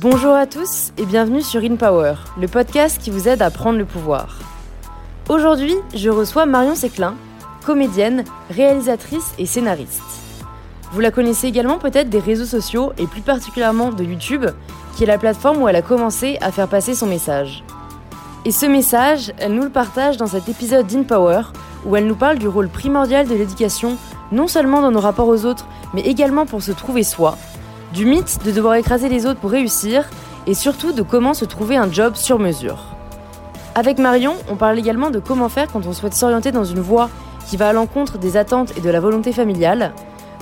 Bonjour à tous et bienvenue sur InPower, le podcast qui vous aide à prendre le pouvoir. Aujourd'hui, je reçois Marion Séclin, comédienne, réalisatrice et scénariste. Vous la connaissez également peut-être des réseaux sociaux et plus particulièrement de YouTube, qui est la plateforme où elle a commencé à faire passer son message. Et ce message, elle nous le partage dans cet épisode d'InPower, où elle nous parle du rôle primordial de l'éducation, non seulement dans nos rapports aux autres, mais également pour se trouver soi, du mythe de devoir écraser les autres pour réussir, et surtout de comment se trouver un job sur mesure. Avec Marion, on parle également de comment faire quand on souhaite s'orienter dans une voie qui va à l'encontre des attentes et de la volonté familiale,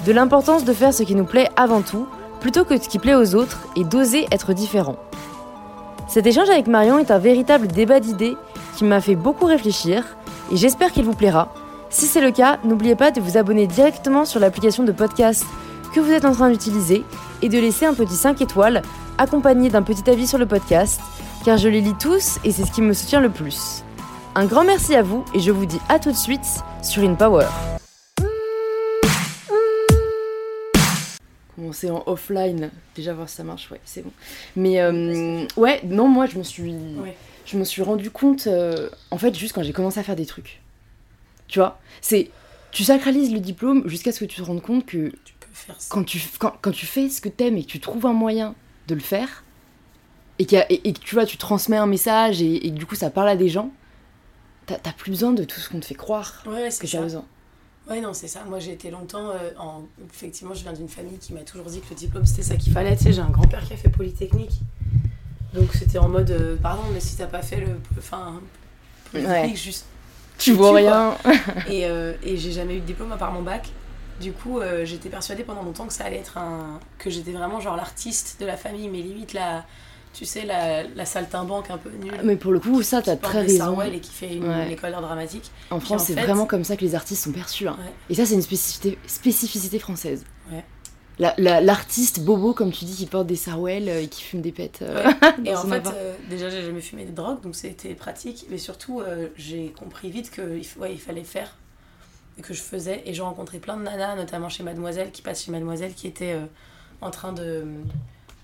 de l'importance de faire ce qui nous plaît avant tout, plutôt que ce qui plaît aux autres, et d'oser être différent. Cet échange avec Marion est un véritable débat d'idées qui m'a fait beaucoup réfléchir, et j'espère qu'il vous plaira. Si c'est le cas, n'oubliez pas de vous abonner directement sur l'application de podcast que vous êtes en train d'utiliser et de laisser un petit 5 étoiles accompagné d'un petit avis sur le podcast, car je les lis tous et c'est ce qui me soutient le plus. Un grand merci à vous et je vous dis à tout de suite sur InPower. Commencer en offline, déjà voir si ça marche, ouais, c'est bon. Mais euh, ouais, non, moi je me suis, je me suis rendu compte, euh, en fait, juste quand j'ai commencé à faire des trucs. Tu vois, c'est, tu sacralises le diplôme jusqu'à ce que tu te rendes compte que quand tu, quand, quand, tu fais ce que t'aimes et que tu trouves un moyen de le faire, et, que et, tu vois, tu transmets un message et, et, du coup ça parle à des gens, t'as plus besoin de tout ce qu'on te fait croire ouais, que tu as besoin. Ouais, non, c'est ça. Moi, j'ai été longtemps euh, en. Effectivement, je viens d'une famille qui m'a toujours dit que le diplôme c'était ça qu'il fallait. Tu sais, j'ai un grand-père qui a fait Polytechnique. Donc, c'était en mode, euh, pardon, mais si t'as pas fait le. Enfin, Polytechnique, Ouais. juste. Tu vois rien. Et, euh, et j'ai jamais eu de diplôme à part mon bac. Du coup, euh, j'étais persuadée pendant longtemps que ça allait être un. que j'étais vraiment genre l'artiste de la famille, mais limite la. Tu sais, la, la saltimbanque un peu nulle. Mais pour le coup, ça, t'as très raison. et qui fait une, Ouais. école d'art dramatique. En France, c'est fait- vraiment comme ça que les artistes sont perçus. hein. Ouais. Et ça, c'est une spécificité, spécificité française. Ouais. La- la- L'artiste bobo, comme tu dis, qui porte des sarouels euh, et qui fume des pètes. euh, Et en fait, euh, déjà, j'ai jamais fumé de drogue, donc c'était pratique. Mais surtout, euh, j'ai compris vite qu'il ouais, il fallait faire que je faisais. Et j'ai rencontré plein de nanas, notamment chez Mademoiselle, qui passent chez Mademoiselle, qui étaient euh, en train de,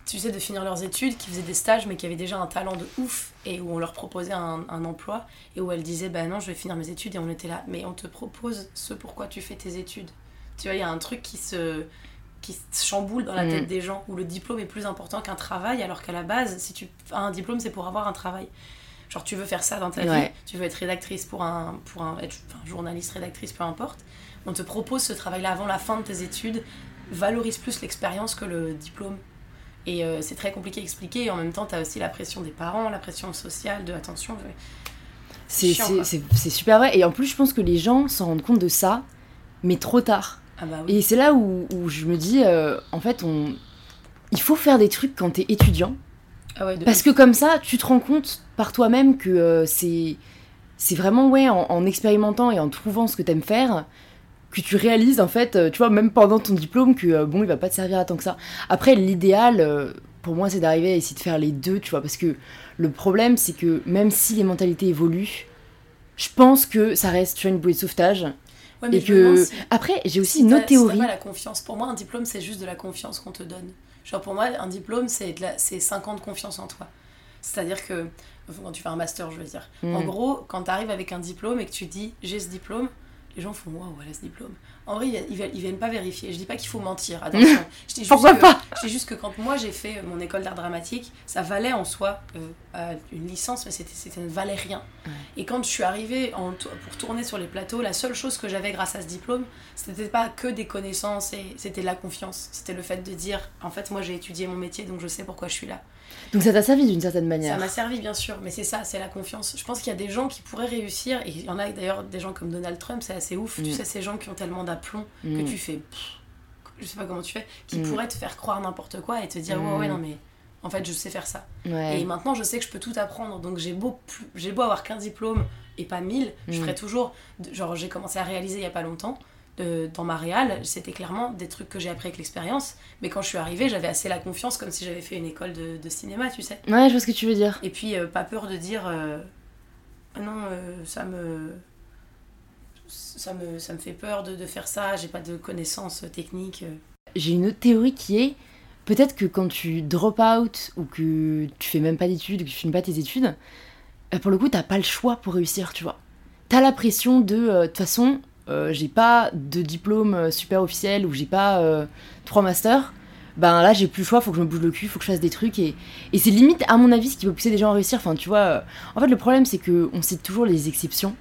tu sais, de finir leurs études, qui faisaient des stages, mais qui avaient déjà un talent de ouf et où on leur proposait un, un emploi et où elles disaient, bah non, je vais finir mes études. Et on était là, mais on te propose ce pourquoi tu fais tes études. Tu vois, il y a un truc qui se qui se chamboule dans la Mm. tête des gens, où le diplôme est plus important qu'un travail, alors qu'à la base, si tu as un diplôme, c'est pour avoir un travail. Genre, tu veux faire ça dans ta vie, tu veux être rédactrice pour un, pour un être, enfin, journaliste, rédactrice, peu importe. On te propose ce travail-là avant la fin de tes études, valorise plus l'expérience que le diplôme. Et euh, c'est très compliqué à expliquer, et en même temps, tu as aussi la pression des parents, la pression sociale, de attention. C'est super vrai. Et en plus, je pense que les gens s'en rendent compte de ça, mais trop tard. Ah bah oui. Et c'est là où, où je me dis, euh, en fait, on... il faut faire des trucs quand t'es étudiant. Ah ouais, Parce que comme ça, tu te rends compte par toi-même que euh, c'est c'est vraiment ouais en, en expérimentant et en trouvant ce que t'aimes faire que tu réalises en fait, euh, tu vois, même pendant ton diplôme que euh, bon, il va pas te servir à tant que ça. Après, l'idéal pour moi, c'est d'arriver à essayer de faire les deux, tu vois, parce que le problème, c'est que même si les mentalités évoluent, je pense que ça reste tu vois, une bouée de sauvetage. Ouais, mais et que si- après, j'ai aussi Si une autre si théorie. pas la confiance. Pour moi, un diplôme, c'est juste de la confiance qu'on te donne. Genre, pour moi, un diplôme, c'est la- c'est 5 ans de confiance en toi. C'est-à-dire que, enfin, quand tu fais un master, je veux dire. En gros, quand tu arrives avec un diplôme et que tu dis j'ai ce diplôme, les gens font waouh, voilà ce diplôme. En vrai, ils, ils, viennent- pas vérifier. Je dis pas qu'il faut mentir, attention. Je dis juste Pourquoi que- pas Je dis juste que quand moi j'ai fait mon école d'art dramatique, ça valait en soi euh, euh, une licence, mais c'était, c'était ne valait rien. Ouais. Et quand je suis arrivée en pour tourner sur les plateaux, la seule chose que j'avais grâce à ce diplôme, c'était pas que des connaissances et c'était de la confiance. C'était le fait de dire, en fait, moi j'ai étudié mon métier, donc je sais pourquoi je suis là. Donc ça t'a servi d'une certaine Ça manière. m'a servi, bien sûr, mais c'est ça, c'est la confiance. Je pense qu'il y a des gens qui pourraient réussir, et il y en a d'ailleurs des gens comme Donald Trump, c'est assez ouf. Mm. Tu sais, ces gens qui ont tellement d'aplomb que Mm. tu fais. pff, je sais pas comment tu fais, qui Mm. pourraient te faire croire n'importe quoi et te dire, ouais, Mm. ouais, non, mais en fait, je sais faire ça. Ouais. Et maintenant, je sais que je peux tout apprendre. Donc, j'ai beau, j'ai beau avoir qu'un diplôme et pas mille, je Mm. ferai toujours. Genre, j'ai commencé à réaliser il y a pas longtemps. De- dans ma réal, c'était clairement des trucs que j'ai appris avec l'expérience. Mais quand je suis arrivée, j'avais assez la confiance comme si j'avais fait une école de, de cinéma, tu sais. Ouais, je vois ce que tu veux dire. Et puis, euh, pas peur de dire euh, Ah non, euh, ça me. Ça me, ça me fait peur de, de faire ça, j'ai pas de connaissances techniques. euh. J'ai une autre théorie qui est peut-être que quand tu drop out ou que tu fais même pas d'études, que tu finis pas tes études, euh, pour le coup, t'as pas le choix pour réussir, tu vois. T'as la pression de, euh, de toute façon, euh, j'ai pas de diplôme euh, super officiel ou j'ai pas euh, trois masters. Ben là, j'ai plus le choix, faut que je me bouge le cul, faut que je fasse des trucs. Et, et c'est limite, à mon avis, ce qui peut pousser des gens à réussir. Enfin, tu vois, euh, en fait, le problème, c'est que on cite toujours les exceptions.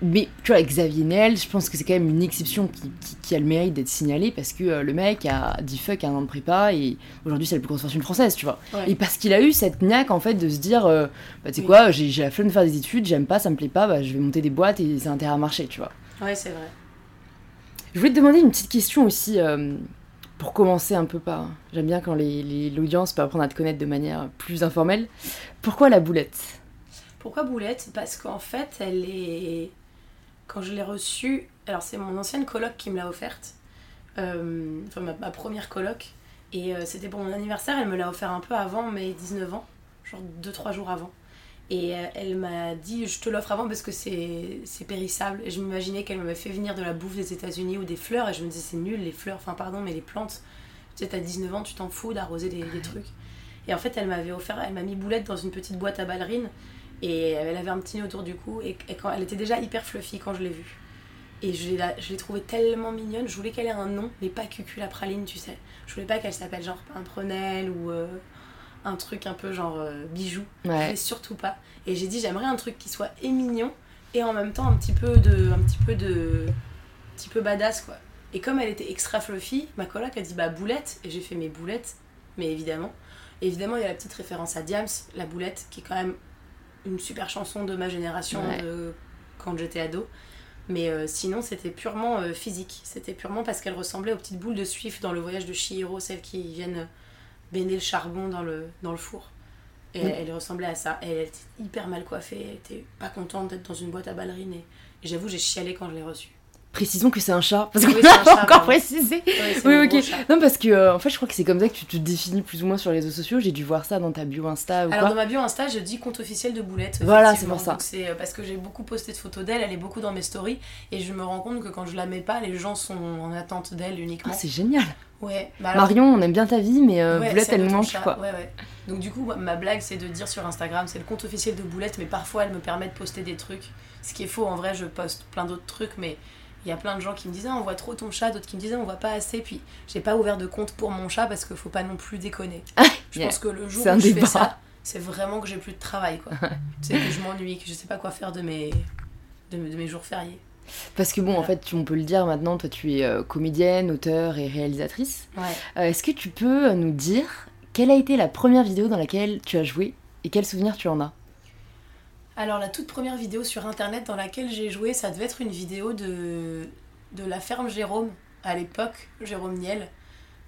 Mais tu vois, avec Xavier Niel, je pense que c'est quand même une exception qui, qui- qui a le mérite d'être signalée parce que euh, le mec a dit fuck un an de prépa et aujourd'hui c'est la plus grosse fortune française, tu vois. Ouais. Et parce qu'il a eu cette niaque en fait de se dire, euh, bah tu sais Oui. quoi, j'ai la flemme de faire des études, j'aime pas, ça me plaît pas, bah je vais monter des boîtes et c'est terrain à marcher, tu vois. Ouais, c'est vrai. Je voulais te demander une petite question aussi euh, pour commencer un peu par. J'aime bien quand l'audience peut apprendre à te connaître de manière plus informelle. Pourquoi la boulette? Pourquoi boulette? Parce qu'en fait, elle est. Quand je l'ai reçue, alors c'est mon ancienne coloc qui me l'a offerte, Euh, enfin ma, ma première coloc, et euh, c'était pour mon anniversaire, elle me l'a offert un peu avant mes 19 ans, genre 2-3 jours avant. Et euh, elle m'a dit Je te l'offre avant parce que c'est c'est périssable. Et je m'imaginais qu'elle m'avait fait venir de la bouffe des États-Unis ou des fleurs, et je me disais C'est nul, les fleurs, enfin pardon, mais les plantes, tu sais, t'as 19 ans, tu t'en fous d'arroser des, des trucs. Et en fait, elle m'avait offert, elle m'a mis boulette dans une petite boîte à ballerines. Et elle avait un petit nœud autour du cou. Et, et quand elle était déjà hyper fluffy quand je l'ai vue. Et je l'ai la- je l'ai trouvée tellement mignonne. Je voulais qu'elle ait un nom, mais pas Cucu la praline, tu sais. Je voulais pas qu'elle s'appelle genre Pimprenelle ou euh, un truc un peu genre euh, bijou. Ouais. surtout pas. Et j'ai dit j'aimerais un truc qui soit et mignon et en même temps un petit peu de, un petit peu de, un petit peu badass quoi. Et comme elle était extra fluffy, ma coloc a dit bah boulette et j'ai fait mes boulettes, mais évidemment. Évidemment il y a la petite référence à Diams, la boulette qui est quand même une super chanson de ma génération Ouais. de quand j'étais ado. Mais euh, sinon, c'était purement euh, physique. C'était purement parce qu'elle ressemblait aux petites boules de Swift dans le voyage de Chihiro, celles qui viennent baigner le charbon dans le, dans le four. Et elle, elle ressemblait à ça. Et elle était hyper mal coiffée. Elle était pas contente d'être dans une boîte à ballerines. Et, et j'avoue, j'ai chialé quand je l'ai reçue. Précisons que c'est un chat, parce Oui, qu'on pas chat, encore pardon. précisé. Ouais, Oui, ok. Non, parce que euh, en fait, je crois que c'est comme ça que tu te définis plus ou moins sur les réseaux sociaux. J'ai dû voir ça dans ta bio Insta ou Alors quoi. dans ma bio Insta, je dis compte officiel de Boulette. Voilà, c'est pour ça. C'est euh, parce que j'ai beaucoup posté de photos d'elle, elle est beaucoup dans mes stories et je me rends compte que quand je la mets pas, les gens sont en attente d'elle uniquement. Ah, c'est génial. ouais. Bah alors, Marion, on aime bien ta vie, mais euh, ouais, Boulette, elle manque, chat. quoi. Ouais, ouais. Donc du coup, ma blague, c'est de dire sur Instagram, c'est le compte officiel de Boulette, mais parfois elle me permet de poster des trucs. Ce qui est faux, en vrai, je poste plein d'autres trucs, mais il y a plein de gens qui me disaient, ah, on voit trop ton chat, d'autres qui me disaient, on voit pas assez. Puis j'ai pas ouvert de compte pour mon chat parce qu'il faut pas non plus déconner. Je Yeah. pense que le jour où je débat. fais ça, c'est vraiment que j'ai plus de travail, quoi. c'est que je m'ennuie, que je sais pas quoi faire de mes, de, mes- de mes jours fériés. Parce que bon, en fait, on peut le dire maintenant, toi, tu es euh, comédienne, auteure et réalisatrice. Ouais. Euh, Est-ce que tu peux nous dire quelle a été la première vidéo dans laquelle tu as joué et quel souvenir tu en as? Alors la toute première vidéo sur internet dans laquelle j'ai joué, ça devait être une vidéo de, de la ferme Jérôme, à l'époque, Jérôme Niel,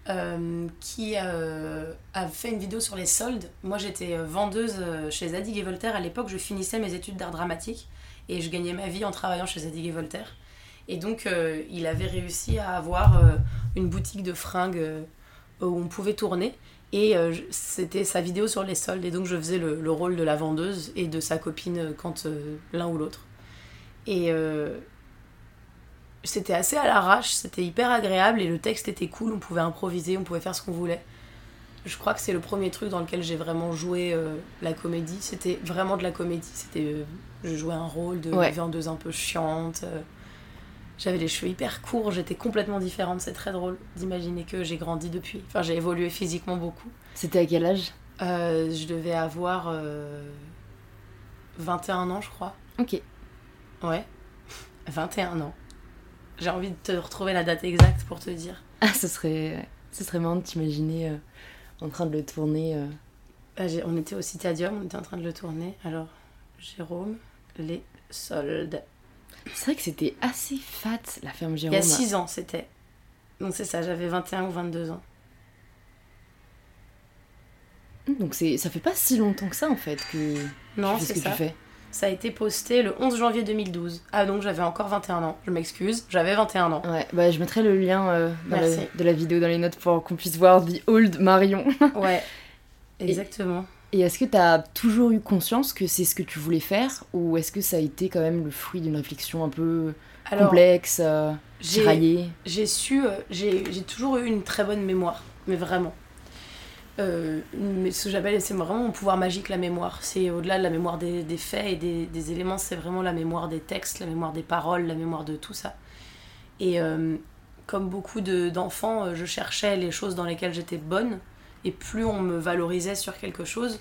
euh, qui euh, a fait une vidéo sur les soldes. Moi j'étais euh, vendeuse chez Zadig et Voltaire, à l'époque je finissais mes études d'art dramatique et je gagnais ma vie en travaillant chez Zadig et Voltaire. Et donc il avait réussi à avoir une boutique de fringues où on pouvait tourner. Et euh, c'était sa vidéo sur les soldes. Et donc je faisais le, le rôle de la vendeuse et de sa copine euh, quand euh, l'un ou l'autre. Et c'était assez à l'arrache, c'était hyper agréable et le texte était cool, on pouvait improviser, on pouvait faire ce qu'on voulait. Je crois que c'est le premier truc dans lequel j'ai vraiment joué la comédie. C'était vraiment de la comédie. C'était, je jouais un rôle de Ouais. vendeuse un peu chiante. J'avais les cheveux hyper courts, j'étais complètement différente. C'est très drôle d'imaginer que j'ai grandi depuis. Enfin, j'ai évolué physiquement beaucoup. C'était à quel âge? Euh, je devais avoir euh, 21 ans, je crois. Ok. Ouais, 21 ans. J'ai envie de te retrouver la date exacte pour te dire. Ah, ce serait, ce serait marrant de t'imaginer euh, en train de le tourner. euh. Ah, j'ai- on était au Citadium, on était en train de le tourner. Alors, Jérôme, les soldes. C'est vrai que c'était assez fat, la ferme Il Jérôme. y a 6 ans, c'était. Donc c'est ça, j'avais 21 ou 22 ans. Donc c'est, ça fait pas si longtemps que ça, en fait, que Non, tu fais ce c'est que ça. tu fais. Ça a été posté le 11 janvier 2012. Ah donc j'avais encore 21 ans. Je m'excuse, j'avais 21 ans. Ouais, bah je mettrai le lien euh, dans la- Merci. de la vidéo dans les notes pour qu'on puisse voir The Old Marion. Ouais, exactement. Et est-ce que t'as toujours eu conscience que c'est ce que tu voulais faire ou est-ce que ça a été quand même le fruit d'une réflexion un peu Alors, complexe, euh, j'ai tiraillée? j'ai su, euh, j'ai toujours eu une très bonne mémoire. mais vraiment. Euh, mais ce que j'appelle, c'est vraiment mon pouvoir magique, la mémoire. C'est au-delà de la mémoire des, des faits et des, des éléments, c'est vraiment la mémoire des textes, la mémoire des paroles, la mémoire de tout ça. Et euh, comme beaucoup d'enfants, je cherchais les choses dans lesquelles j'étais bonne. Et plus on me valorisait sur quelque chose,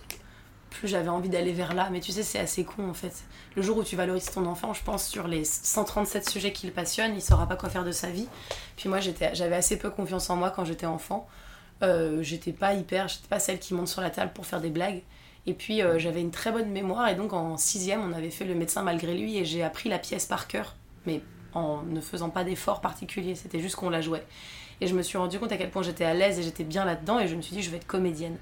plus j'avais envie d'aller vers là. Mais tu sais, c'est assez con en fait. Le jour où tu valorises ton enfant, je pense, sur les 137 sujets qui le passionnent, il saura pas quoi faire de sa vie. Puis moi, j'avais assez peu confiance en moi quand j'étais enfant. Euh, j'étais pas hyper, j'étais pas celle qui monte sur la table pour faire des blagues. Et puis euh, j'avais une très bonne mémoire et donc en sixième on avait fait le médecin malgré lui et j'ai appris la pièce par cœur, mais en ne faisant pas d'efforts particuliers, c'était juste qu'on la jouait. Et je me suis rendu compte à quel point j'étais à l'aise et j'étais bien là-dedans et je me suis dit je vais être comédienne.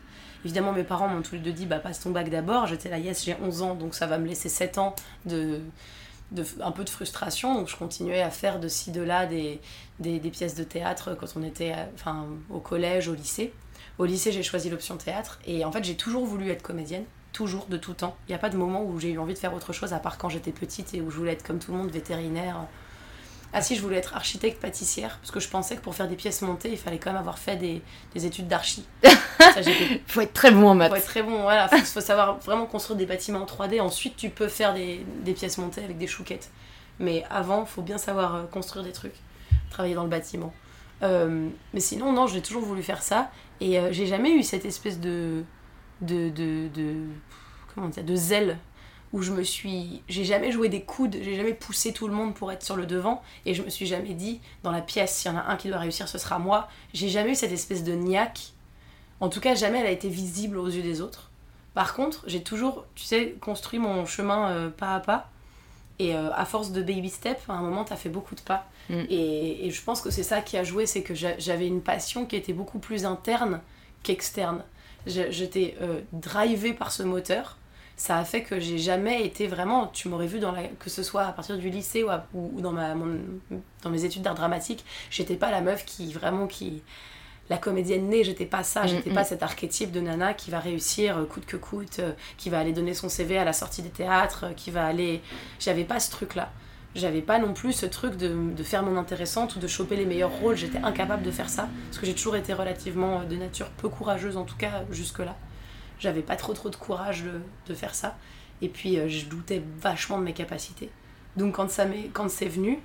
Évidemment mes parents m'ont tous les deux dit bah passe ton bac d'abord, j'étais là yes j'ai 11 ans donc ça va me laisser 7 ans de, de, un peu de frustration. Donc je continuais à faire de ci, de là des, des, pièces de théâtre quand on était enfin, au collège, au lycée. Au lycée, j'ai choisi l'option théâtre. Et en fait, j'ai toujours voulu être comédienne. Toujours, de tout temps. Il n'y a pas de moment où j'ai eu envie de faire autre chose à part quand j'étais petite et où je voulais être comme tout le monde, vétérinaire, ah si, je voulais être architecte pâtissière, parce que je pensais que pour faire des pièces montées, il fallait quand même avoir fait des, des études d'archi. faut être très bon en maths. Faut être très bon, voilà. Faut, faut savoir vraiment construire des bâtiments en 3D. Ensuite, tu peux faire des, des pièces montées avec des chouquettes. Mais avant, faut bien savoir euh, construire des trucs, travailler dans le bâtiment. Euh, mais sinon, non, j'ai toujours voulu faire ça. Et euh, j'ai jamais eu cette espèce de, de, de, de comment dire, de zèle où je me suis. J'ai jamais joué des coudes, j'ai jamais poussé tout le monde pour être sur le devant, et je me suis jamais dit, dans la pièce, s'il y en a un qui doit réussir, ce sera moi. J'ai jamais eu cette espèce de niaque. En tout cas, jamais elle a été visible aux yeux des autres. Par contre, j'ai toujours, tu sais, construit mon chemin euh, pas à pas. Et euh, à force de baby step, à un moment, t'as fait beaucoup de pas. Mm. Et, et, je pense que c'est ça qui a joué, c'est que j'avais une passion qui était beaucoup plus interne qu'externe. J'étais euh, drivée par ce moteur ça a fait que j'ai jamais été vraiment, tu m'aurais vu dans la, que ce soit à partir du lycée ou, ou, dans, ma, dans mes études d'art dramatique, j'étais pas la meuf qui vraiment qui la comédienne née, j'étais pas ça, mm, j'étais pas mm. cet archétype de nana qui va réussir euh, coûte que coûte, euh, qui va aller donner son CV à la sortie des théâtres, euh, qui va aller. J'avais pas ce truc-là. J'avais pas non plus ce truc de, de, faire mon intéressante ou de choper les meilleurs rôles, j'étais incapable de faire ça, parce que j'ai toujours été relativement de nature peu courageuse, en tout cas jusque-là j'avais pas trop trop de courage de, faire ça. Et puis euh, je doutais vachement de mes capacités. Donc quand, ça quand c'est venu,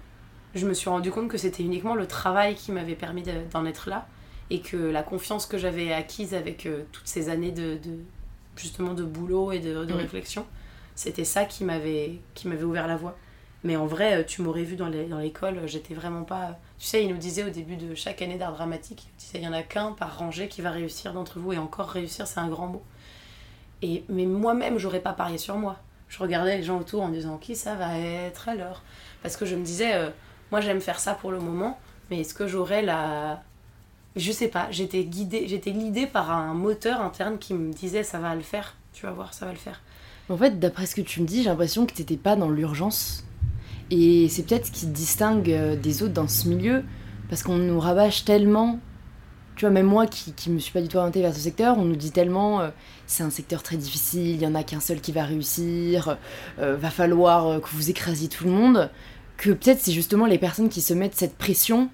je me suis rendu compte que c'était uniquement le travail qui m'avait permis d'en être là. Et que la confiance que j'avais acquise avec euh, toutes ces années de, justement de boulot et de, réflexion, c'était ça qui m'avait ouvert la voie. Mais en vrai, euh, tu m'aurais vu dans l'école, j'étais vraiment pas. Tu sais, il nous disait au début de chaque année d'art dramatique, il y en a qu'un par rangée qui va réussir d'entre vous, et encore réussir, c'est un grand mot. Mais moi-même, j'aurais pas parié sur moi. Je regardais les gens autour en disant qui ça va être alors? Parce que je me disais, euh, moi j'aime faire ça pour le moment, mais est-ce que j'aurais la. Je sais pas, j'étais guidée, j'étais guidée par un moteur interne qui me disait ça va le faire, tu vas voir, ça va le faire. En fait, d'après ce que tu me dis, j'ai l'impression que t'étais pas dans l'urgence. Et c'est peut-être ce qui te distingue euh, des autres dans ce milieu, parce qu'on nous rabâche tellement tu vois, même moi qui, qui me suis pas du tout orientée vers ce secteur, on nous dit tellement euh, c'est un secteur très difficile, il y en a qu'un seul qui va réussir, euh, va falloir euh, que vous écrasiez tout le monde, que peut-être c'est justement les personnes qui se mettent cette pression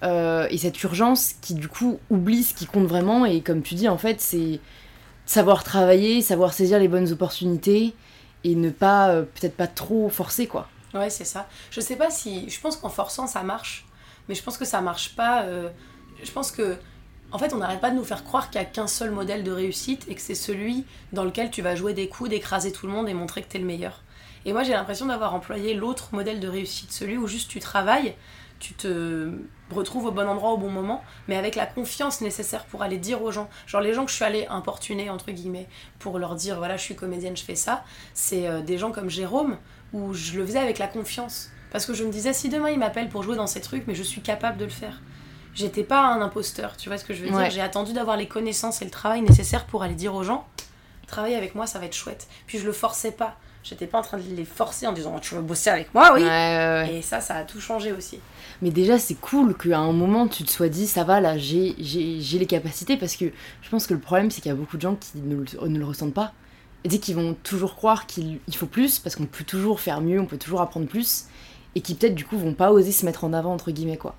et cette urgence qui du coup oublient ce qui compte vraiment et comme tu dis en fait c'est savoir travailler, savoir saisir les bonnes opportunités et ne pas peut-être pas trop forcer quoi. Ouais c'est ça. Je sais pas si je pense qu'en forçant ça marche, mais je pense que ça marche pas je pense que en fait, on n'arrête pas de nous faire croire qu'il n'y a qu'un seul modèle de réussite et que c'est celui dans lequel tu vas jouer des coups, d'écraser tout le monde et montrer que tu es le meilleur. Et moi, j'ai l'impression d'avoir employé l'autre modèle de réussite, celui où juste tu travailles, tu te retrouves au bon endroit au bon moment, mais avec la confiance nécessaire pour aller dire aux gens. Genre, les gens que je suis allée importuner, entre guillemets, pour leur dire voilà, je suis comédienne, je fais ça, c'est euh, des gens comme Jérôme, où je le faisais avec la confiance. Parce que je me disais, si demain il m'appelle pour jouer dans ces trucs, mais je suis capable de le faire j'étais pas un imposteur, tu vois ce que je veux dire? J'ai attendu d'avoir les connaissances et le travail nécessaires pour aller dire aux gens travailler avec moi, ça va être chouette. Puis je le forçais pas. J'étais pas en train de les forcer en disant tu veux bosser avec moi, oui. Et ça, ça a tout changé aussi. Mais déjà, c'est cool qu'à un moment tu te sois dit ça va là, j'ai les capacités parce que je pense que le problème c'est qu'il y a beaucoup de gens qui ne le, ne le ressentent pas. Et qu'ils vont toujours croire qu'il faut plus parce qu'on peut toujours faire mieux, on peut toujours apprendre plus et qui peut-être du coup vont pas oser se mettre en avant entre guillemets quoi.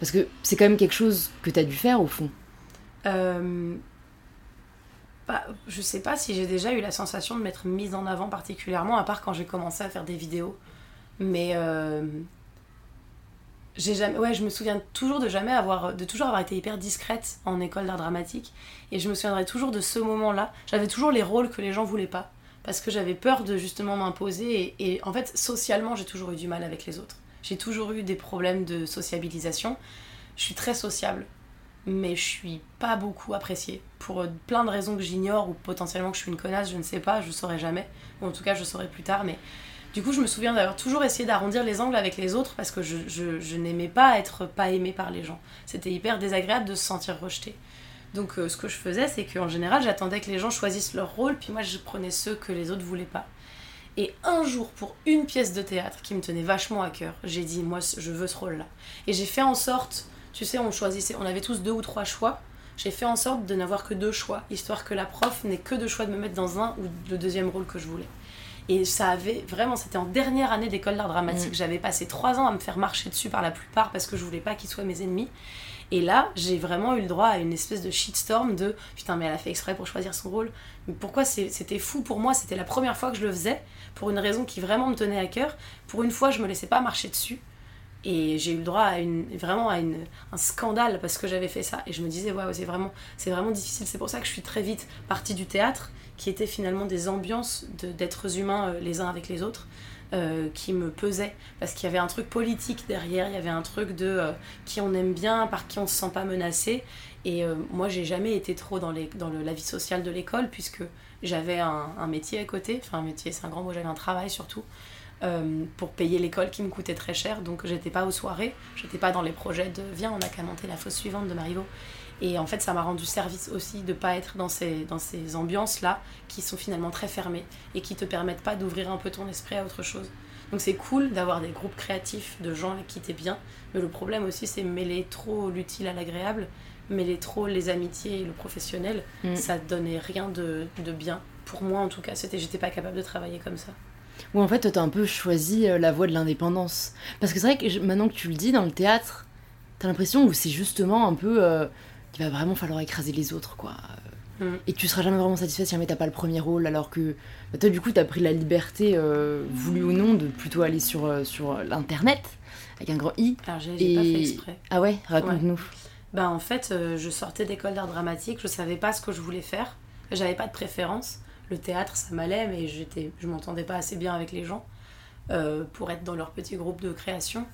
Parce que c'est quand même quelque chose que tu as dû faire au fond. euh, bah, Je sais pas si j'ai déjà eu la sensation de m'être mise en avant particulièrement, à part quand j'ai commencé à faire des vidéos. Mais euh, jamais ouais je me souviens toujours de jamais avoir de toujours avoir été hyper discrète en école d'art dramatique. Et je me souviendrai toujours de ce moment là j'avais toujours les rôles que les gens voulaient pas. Parce que j'avais peur de justement m'imposer. Et, en fait socialement j'ai toujours eu du mal avec les autres j'ai toujours eu des problèmes de sociabilisation je suis très sociable mais je suis pas beaucoup appréciée pour plein de raisons que j'ignore ou potentiellement que je suis une connasse je ne sais pas je saurais jamais ou en tout cas je saurai plus tard mais du coup, je me souviens d'avoir toujours essayé d'arrondir les angles avec les autres parce que je, n'aimais pas être pas aimée par les gens. C'était hyper désagréable de se sentir rejeté. Donc, euh, ce que je faisais, c'est qu'en général, j'attendais que les gens choisissent leur rôle, puis moi, je prenais ceux que les autres voulaient pas. Et un jour, pour une pièce de théâtre qui me tenait vachement à cœur, j'ai dit, moi, je veux ce rôle-là. Et j'ai fait en sorte, tu sais, on choisissait, on avait tous deux ou trois choix. J'ai fait en sorte de n'avoir que deux choix, histoire que la prof n'ait que deux choix de me mettre dans un ou le deuxième rôle que je voulais. Et ça avait vraiment, c'était en dernière année d'école d'art dramatique. Mm. J'avais passé trois ans à me faire marcher dessus par la plupart parce que je voulais pas qu'ils soient mes ennemis. Et là, j'ai vraiment eu le droit à une espèce de shitstorm de putain, mais elle a fait exprès pour choisir son rôle. Mais pourquoi c'était fou pour moi C'était la première fois que je le faisais pour une raison qui vraiment me tenait à cœur. Pour une fois, je me laissais pas marcher dessus. Et j'ai eu le droit à une, vraiment à un scandale parce que j'avais fait ça. Et je me disais, ouais, c'est vraiment, vraiment difficile. C'est pour ça que je suis très vite partie du théâtre qui étaient finalement des ambiances d'êtres humains euh, les uns avec les autres. Euh, qui me pesaient parce qu'il y avait un truc politique derrière, il y avait un truc de euh, qui on aime bien, par qui on se sent pas menacé. Et moi, j'ai jamais été trop dans, les, dans le, la vie sociale de l'école puisque j'avais un, un, métier à côté, enfin un métier, c'est un grand mot, j'avais un travail surtout. pour payer l'école qui me coûtait très cher, donc j'étais pas aux soirées, j'étais pas dans les projets de viens, on a qu'à monter la fosse suivante de Marivaux. Et en fait, ça m'a rendu service aussi de pas être dans ces, dans ces ambiances-là qui sont finalement très fermées et qui te permettent pas d'ouvrir un peu ton esprit à autre chose. Donc c'est cool d'avoir des groupes créatifs de gens avec qui t'es bien, mais le problème aussi c'est mêler trop l'utile à l'agréable, mêler trop les amitiés et le professionnel, mm. ça donnait rien de, de, bien. Pour moi en tout cas, c'était j'étais pas capable de travailler comme ça. Ou en fait, tu as un peu choisi euh, la voie de l'indépendance. Parce que c'est vrai que maintenant que tu le dis, dans le théâtre, t'as l'impression que c'est justement un peu. Euh, il va vraiment falloir écraser les autres, quoi. Mm. Et tu seras jamais vraiment satisfait si jamais t'as pas le premier rôle, alors que bah, toi, du coup, t'as pris la liberté, euh, voulue ou non, de plutôt aller sur, euh, sur l'internet, avec un grand I. Alors, j'ai pas fait exprès. Ah ouais Raconte-nous. Bah, en fait, euh, je sortais d'école d'art dramatique, je savais pas ce que je voulais faire, j'avais pas de préférence. Le théâtre, ça m'allait, mais je m'entendais pas assez bien avec les gens pour être dans leur petit groupe de création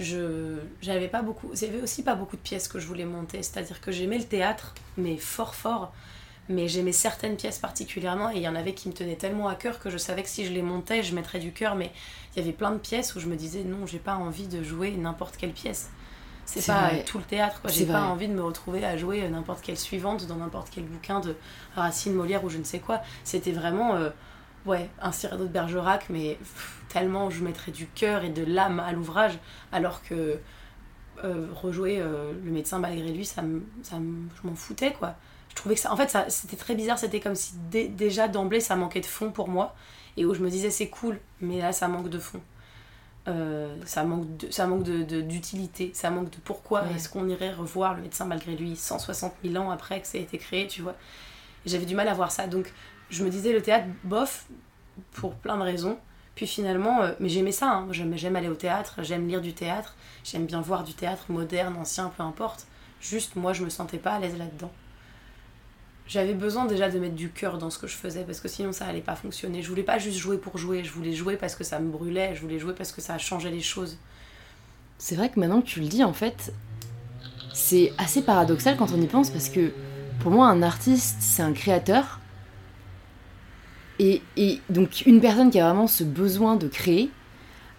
je j'avais pas beaucoup j'avais aussi pas beaucoup de pièces que je voulais monter. C'est à dire que j'aimais le théâtre mais fort fort. Mais j'aimais certaines pièces particulièrement et il y en avait qui me tenaient tellement à cœur que je savais que si je les montais je mettrais du cœur. Mais il y avait plein de pièces où je me disais non j'ai pas envie de jouer n'importe quelle pièce. C'est pas tout le théâtre quoi. J'ai pas envie de me retrouver à jouer n'importe quelle suivante dans n'importe quel bouquin de Racine Molière ou je ne sais quoi. C'était vraiment euh, ouais, un Cyrano de Bergerac, mais tellement je mettrais du cœur et de l'âme à l'ouvrage, alors que euh, rejouer euh, le médecin malgré lui, ça, ça je m'en foutais quoi. Je trouvais que ça, en fait, ça, c'était très bizarre, c'était comme si déjà d'emblée ça manquait de fond pour moi, et où je me disais c'est cool, mais là ça manque de fond. Euh, ça manque de, ça manque de, d'utilité, ça manque de pourquoi est-ce qu'on irait revoir le médecin malgré lui 160 000 ans après que ça a été créé, tu vois. J'avais du mal à voir ça, donc je me disais le théâtre, bof, pour plein de raisons. Puis finalement, euh, mais j'aimais ça, hein. j'aime aller au théâtre, j'aime lire du théâtre, j'aime bien voir du théâtre moderne, ancien, peu importe. Juste, moi, je me sentais pas à l'aise là-dedans. J'avais besoin déjà de mettre du cœur dans ce que je faisais parce que sinon ça allait pas fonctionner. Je voulais pas juste jouer pour jouer, je voulais jouer parce que ça me brûlait, je voulais jouer parce que ça changé les choses. C'est vrai que maintenant que tu le dis, en fait, c'est assez paradoxal quand on y pense parce que pour moi, un artiste, c'est un créateur et, donc une personne qui a vraiment ce besoin de créer,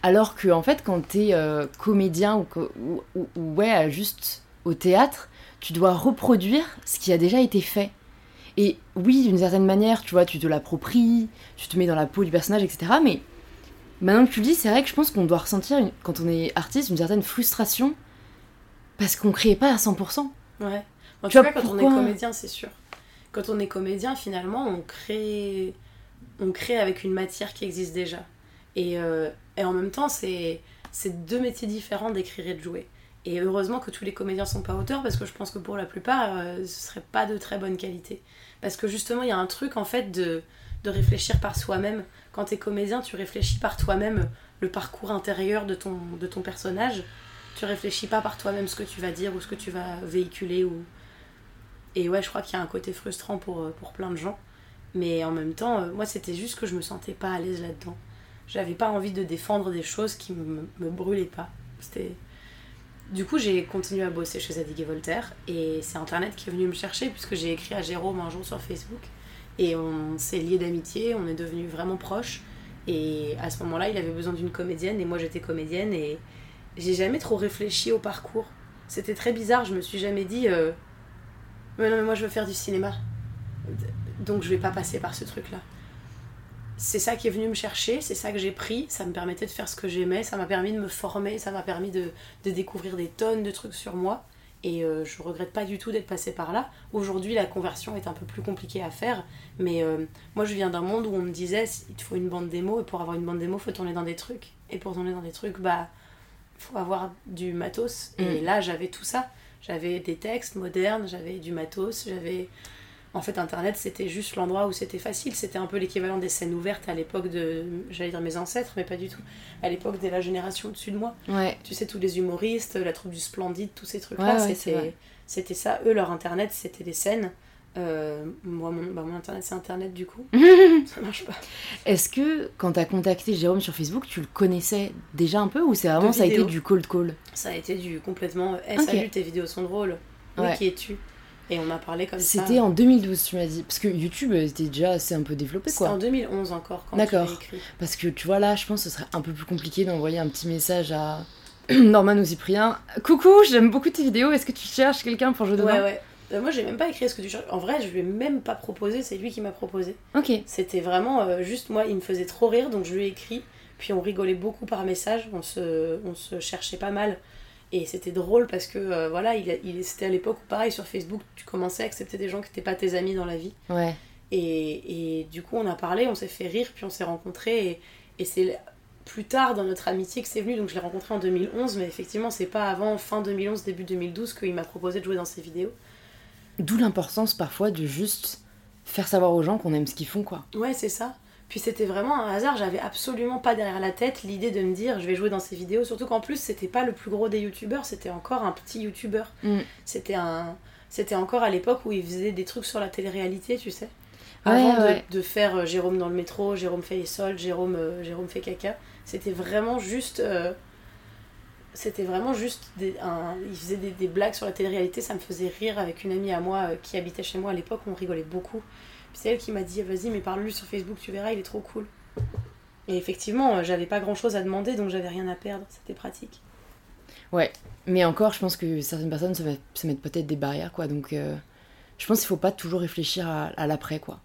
alors que en fait quand t'es es euh, comédien ou, ou, ouais juste au théâtre, tu dois reproduire ce qui a déjà été fait. Et oui, d'une certaine manière, tu vois, tu te l'appropries, tu te mets dans la peau du personnage, etc. Mais maintenant que tu le dis, c'est vrai que je pense qu'on doit ressentir, quand on est artiste, une certaine frustration parce qu'on crée pas à 100%. Ouais. tu vois, quand on est comédien, c'est sûr. Quand on est comédien, finalement, on crée on crée avec une matière qui existe déjà. Et, euh, et en même temps, c'est deux métiers différents d'écrire et de jouer. Et heureusement que tous les comédiens sont pas auteurs parce que je pense que pour la plupart, euh, ce serait pas de très bonne qualité. Parce que justement, il y a un truc en fait de, de réfléchir par soi-même. Quand tu es comédien, tu réfléchis par toi-même le parcours intérieur de ton, de ton personnage. Tu réfléchis pas par toi-même ce que tu vas dire ou ce que tu vas véhiculer. Ou... Et ouais, je crois qu'il y a un côté frustrant pour, euh, pour plein de gens. Mais en même temps, euh, moi, c'était juste que je me sentais pas à l'aise là-dedans. J'avais pas envie de défendre des choses qui me, me brûlaient pas. C'était du coup, j'ai continué à bosser chez Zadig et Voltaire et c'est Internet qui est venu me chercher puisque j'ai écrit à Jérôme un jour sur Facebook et on s'est liés d'amitié, on est devenus vraiment proches. Et à ce moment-là, il avait besoin d'une comédienne et moi j'étais comédienne et j'ai jamais trop réfléchi au parcours. C'était très bizarre, je me suis jamais dit euh, mais non mais moi je veux faire du cinéma. Donc je vais pas passer par ce truc-là c'est ça qui est venu me chercher, c'est ça que j'ai pris, ça me permettait de faire ce que j'aimais, ça m'a permis de me former, ça m'a permis de, découvrir des tonnes de trucs sur moi. Et euh, je regrette pas du tout d'être passée par là. Aujourd'hui, la conversion est un peu plus compliquée à faire, mais euh, moi je viens d'un monde où on me disait il te faut une bande démo, et pour avoir une bande démo, faut tourner dans des trucs. Et pour tourner dans des trucs, bah, faut avoir du matos. Et mm. là, j'avais tout ça. J'avais des textes modernes, j'avais du matos, j'avais en fait, Internet, c'était juste l'endroit où c'était facile. C'était un peu l'équivalent des scènes ouvertes à l'époque de, j'allais dire mes ancêtres, mais pas du tout. À l'époque de la génération au-dessus de moi. Ouais. Tu sais, tous les humoristes, la troupe du Splendide, tous ces trucs-là, c'était, c'était ça. Eux, leur Internet, c'était des scènes. Euh, moi, mon, bah, mon internet, c'est internet du coup. ça marche pas. Est-ce que quand t'as contacté Jérôme sur Facebook, tu le connaissais déjà un peu ou c'est vraiment ça a été du cold call? Ça a été du complètement. Eh, salut, tes vidéos sont drôles. Oui, qui es-tu? Et on a parlé comme ça. C'était en 2012, tu m'as dit. Parce que YouTube était déjà assez un peu développé, quoi. C'était en 2011 encore, quand D'accord. Parce que tu vois, là, je pense que ce serait un peu plus compliqué d'envoyer un petit message à Norman ou Cyprien. Coucou, j'aime beaucoup tes vidéos. Est-ce que tu cherches quelqu'un pour jouer dedans Ouais, ouais. Euh, moi, j'ai même pas écrit ce que tu cherches. En vrai, je lui ai même pas proposé, c'est lui qui m'a proposé. Ok. C'était vraiment euh, juste moi, il me faisait trop rire, donc je lui ai écrit. Puis on rigolait beaucoup par message, on se, on se cherchait pas mal. Et c'était drôle parce que euh, voilà, il, il c'était à l'époque où pareil sur Facebook, tu commençais à accepter des gens qui n'étaient pas tes amis dans la vie. Ouais. Et, et, du coup, on a parlé, on s'est fait rire, puis on s'est rencontrés. Et, et c'est plus tard dans notre amitié que c'est venu. Donc je l'ai rencontré en 2011, mais effectivement, c'est pas avant fin 2011, début 2012 qu'il m'a proposé de jouer dans ses vidéos. D'où l'importance parfois de juste faire savoir aux gens qu'on aime ce qu'ils font, quoi. Ouais, c'est ça. Puis c'était vraiment un hasard, j'avais absolument pas derrière la tête l'idée de me dire je vais jouer dans ces vidéos, surtout qu'en plus c'était pas le plus gros des youtubeurs, c'était encore un petit youtubeur. Mm. C'était un c'était encore à l'époque où il faisait des trucs sur la télé-réalité, tu sais. Avant De, faire euh, Jérôme dans le métro, Jérôme fait les soldes, Jérôme, euh, Jérôme fait caca. C'était vraiment juste. Euh, c'était vraiment juste. Des, un, il faisait des, des, blagues sur la télé-réalité, ça me faisait rire avec une amie à moi qui habitait chez moi à l'époque, on rigolait beaucoup c'est elle qui m'a dit vas-y mais parle-lui sur Facebook, tu verras, il est trop cool. Et effectivement, euh, j'avais pas grand-chose à demander, donc j'avais rien à perdre, c'était pratique. Ouais, mais encore, je pense que certaines personnes se, mettent peut-être des barrières, quoi. Donc, euh, je pense qu'il faut pas toujours réfléchir à, l'après, quoi.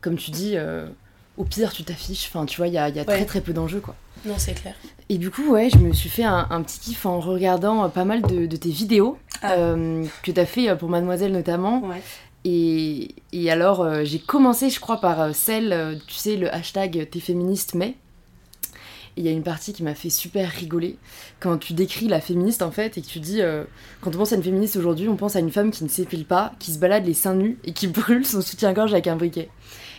Comme tu dis, euh, au pire, tu t'affiches. Enfin, tu vois, il y a, y a très très peu d'enjeux, quoi. Non, c'est clair. Et du coup, ouais, je me suis fait un, petit kiff en regardant pas mal de, tes vidéos ah. que tu as fait pour Mademoiselle notamment. Ouais. Et, alors, euh, j'ai commencé, je crois, par euh, celle, euh, tu sais, le hashtag T'es féministe, mais. Il y a une partie qui m'a fait super rigoler. Quand tu décris la féministe, en fait, et que tu dis. quand on pense à une féministe aujourd'hui, on pense à une femme qui ne s'épile pas, qui se balade les seins nus et qui brûle son soutien-gorge avec un briquet.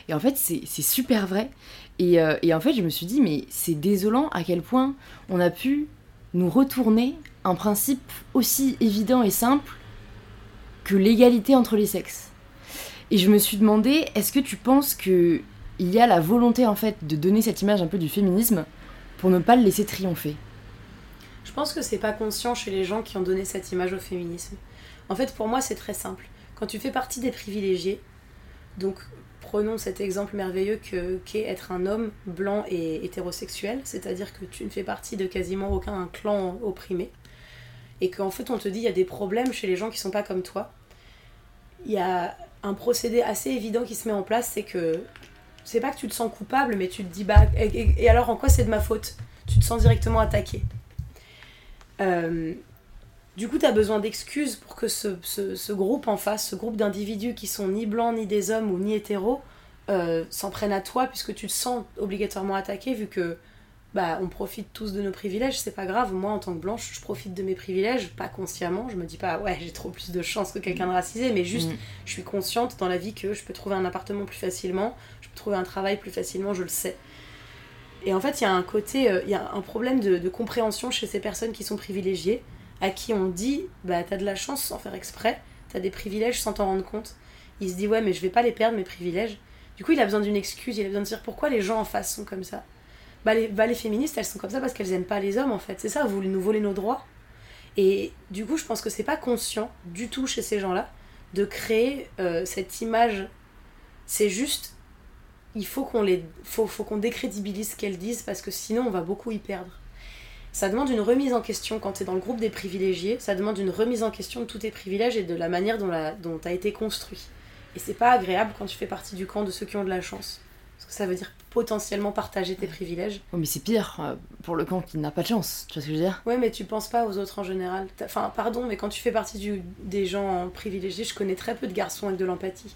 Et en fait, c'est super vrai. Et en fait, je me suis dit, mais c'est désolant à quel point on a pu nous retourner un principe aussi évident et simple que l'égalité entre les sexes. Et je me suis demandé, est-ce que tu penses que il y a la volonté en fait de donner cette image un peu du féminisme pour ne pas le laisser triompher? Je pense que c'est pas conscient chez les gens qui ont donné cette image au féminisme. En fait, pour moi, c'est très simple. Quand tu fais partie des privilégiés, donc prenons cet exemple merveilleux que qu'est être un homme blanc et hétérosexuel, c'est-à-dire que tu ne fais partie de quasiment aucun clan opprimé, et qu'en fait on te dit il y a des problèmes chez les gens qui sont pas comme toi. Il y a un procédé assez évident qui se met en place, c'est que c'est pas que tu te sens coupable, mais tu te dis bah et, alors en quoi c'est de ma faute? Tu te sens directement attaqué. Euh, du coup, tu as besoin d'excuses pour que ce, groupe en face, ce groupe d'individus qui sont ni blancs, ni des hommes ou ni hétéros, euh, s'en prennent à toi, puisque tu te sens obligatoirement attaqué, vu que bah, on profite tous de nos privilèges, c'est pas grave. Moi, en tant que blanche, je profite de mes privilèges, pas consciemment. Je me dis pas, ouais, j'ai trop plus de chance que quelqu'un de racisé, mais juste, Mm. je suis consciente dans la vie que je peux trouver un appartement plus facilement, je peux trouver un travail plus facilement, je le sais. Et en fait, il y a un côté, euh, il y a un problème de, de compréhension chez ces personnes qui sont privilégiées, à qui on dit, bah, t'as de la chance sans faire exprès, t'as des privilèges sans t'en rendre compte. Il se dit, ouais, mais je vais pas les perdre, mes privilèges. Du coup, il a besoin d'une excuse, il a besoin de dire pourquoi les gens en face sont comme ça. Bah les, bah, les féministes, elles sont comme ça parce qu'elles aiment pas les hommes, en fait. C'est ça, vous nous voler nos droits. Et du coup, je pense que c'est pas conscient du tout chez ces gens-là de créer euh, cette image. C'est juste, il faut qu'on les, faut, faut qu'on décrédibilise ce qu'elles disent parce que sinon, on va beaucoup y perdre. Ça demande une remise en question quand tu es dans le groupe des privilégiés. Ça demande une remise en question de tous tes privilèges et de la manière dont, la, dont as été construit. Et c'est pas agréable quand tu fais partie du camp de ceux qui ont de la chance. Parce que ça veut dire potentiellement partager tes privilèges. Oh, mais c'est pire euh, pour le camp qui n'a pas de chance, tu vois ce que je veux dire? Ouais, mais tu penses pas aux autres en général. Enfin, pardon, mais quand tu fais partie du, des gens privilégiés, je connais très peu de garçons avec de l'empathie.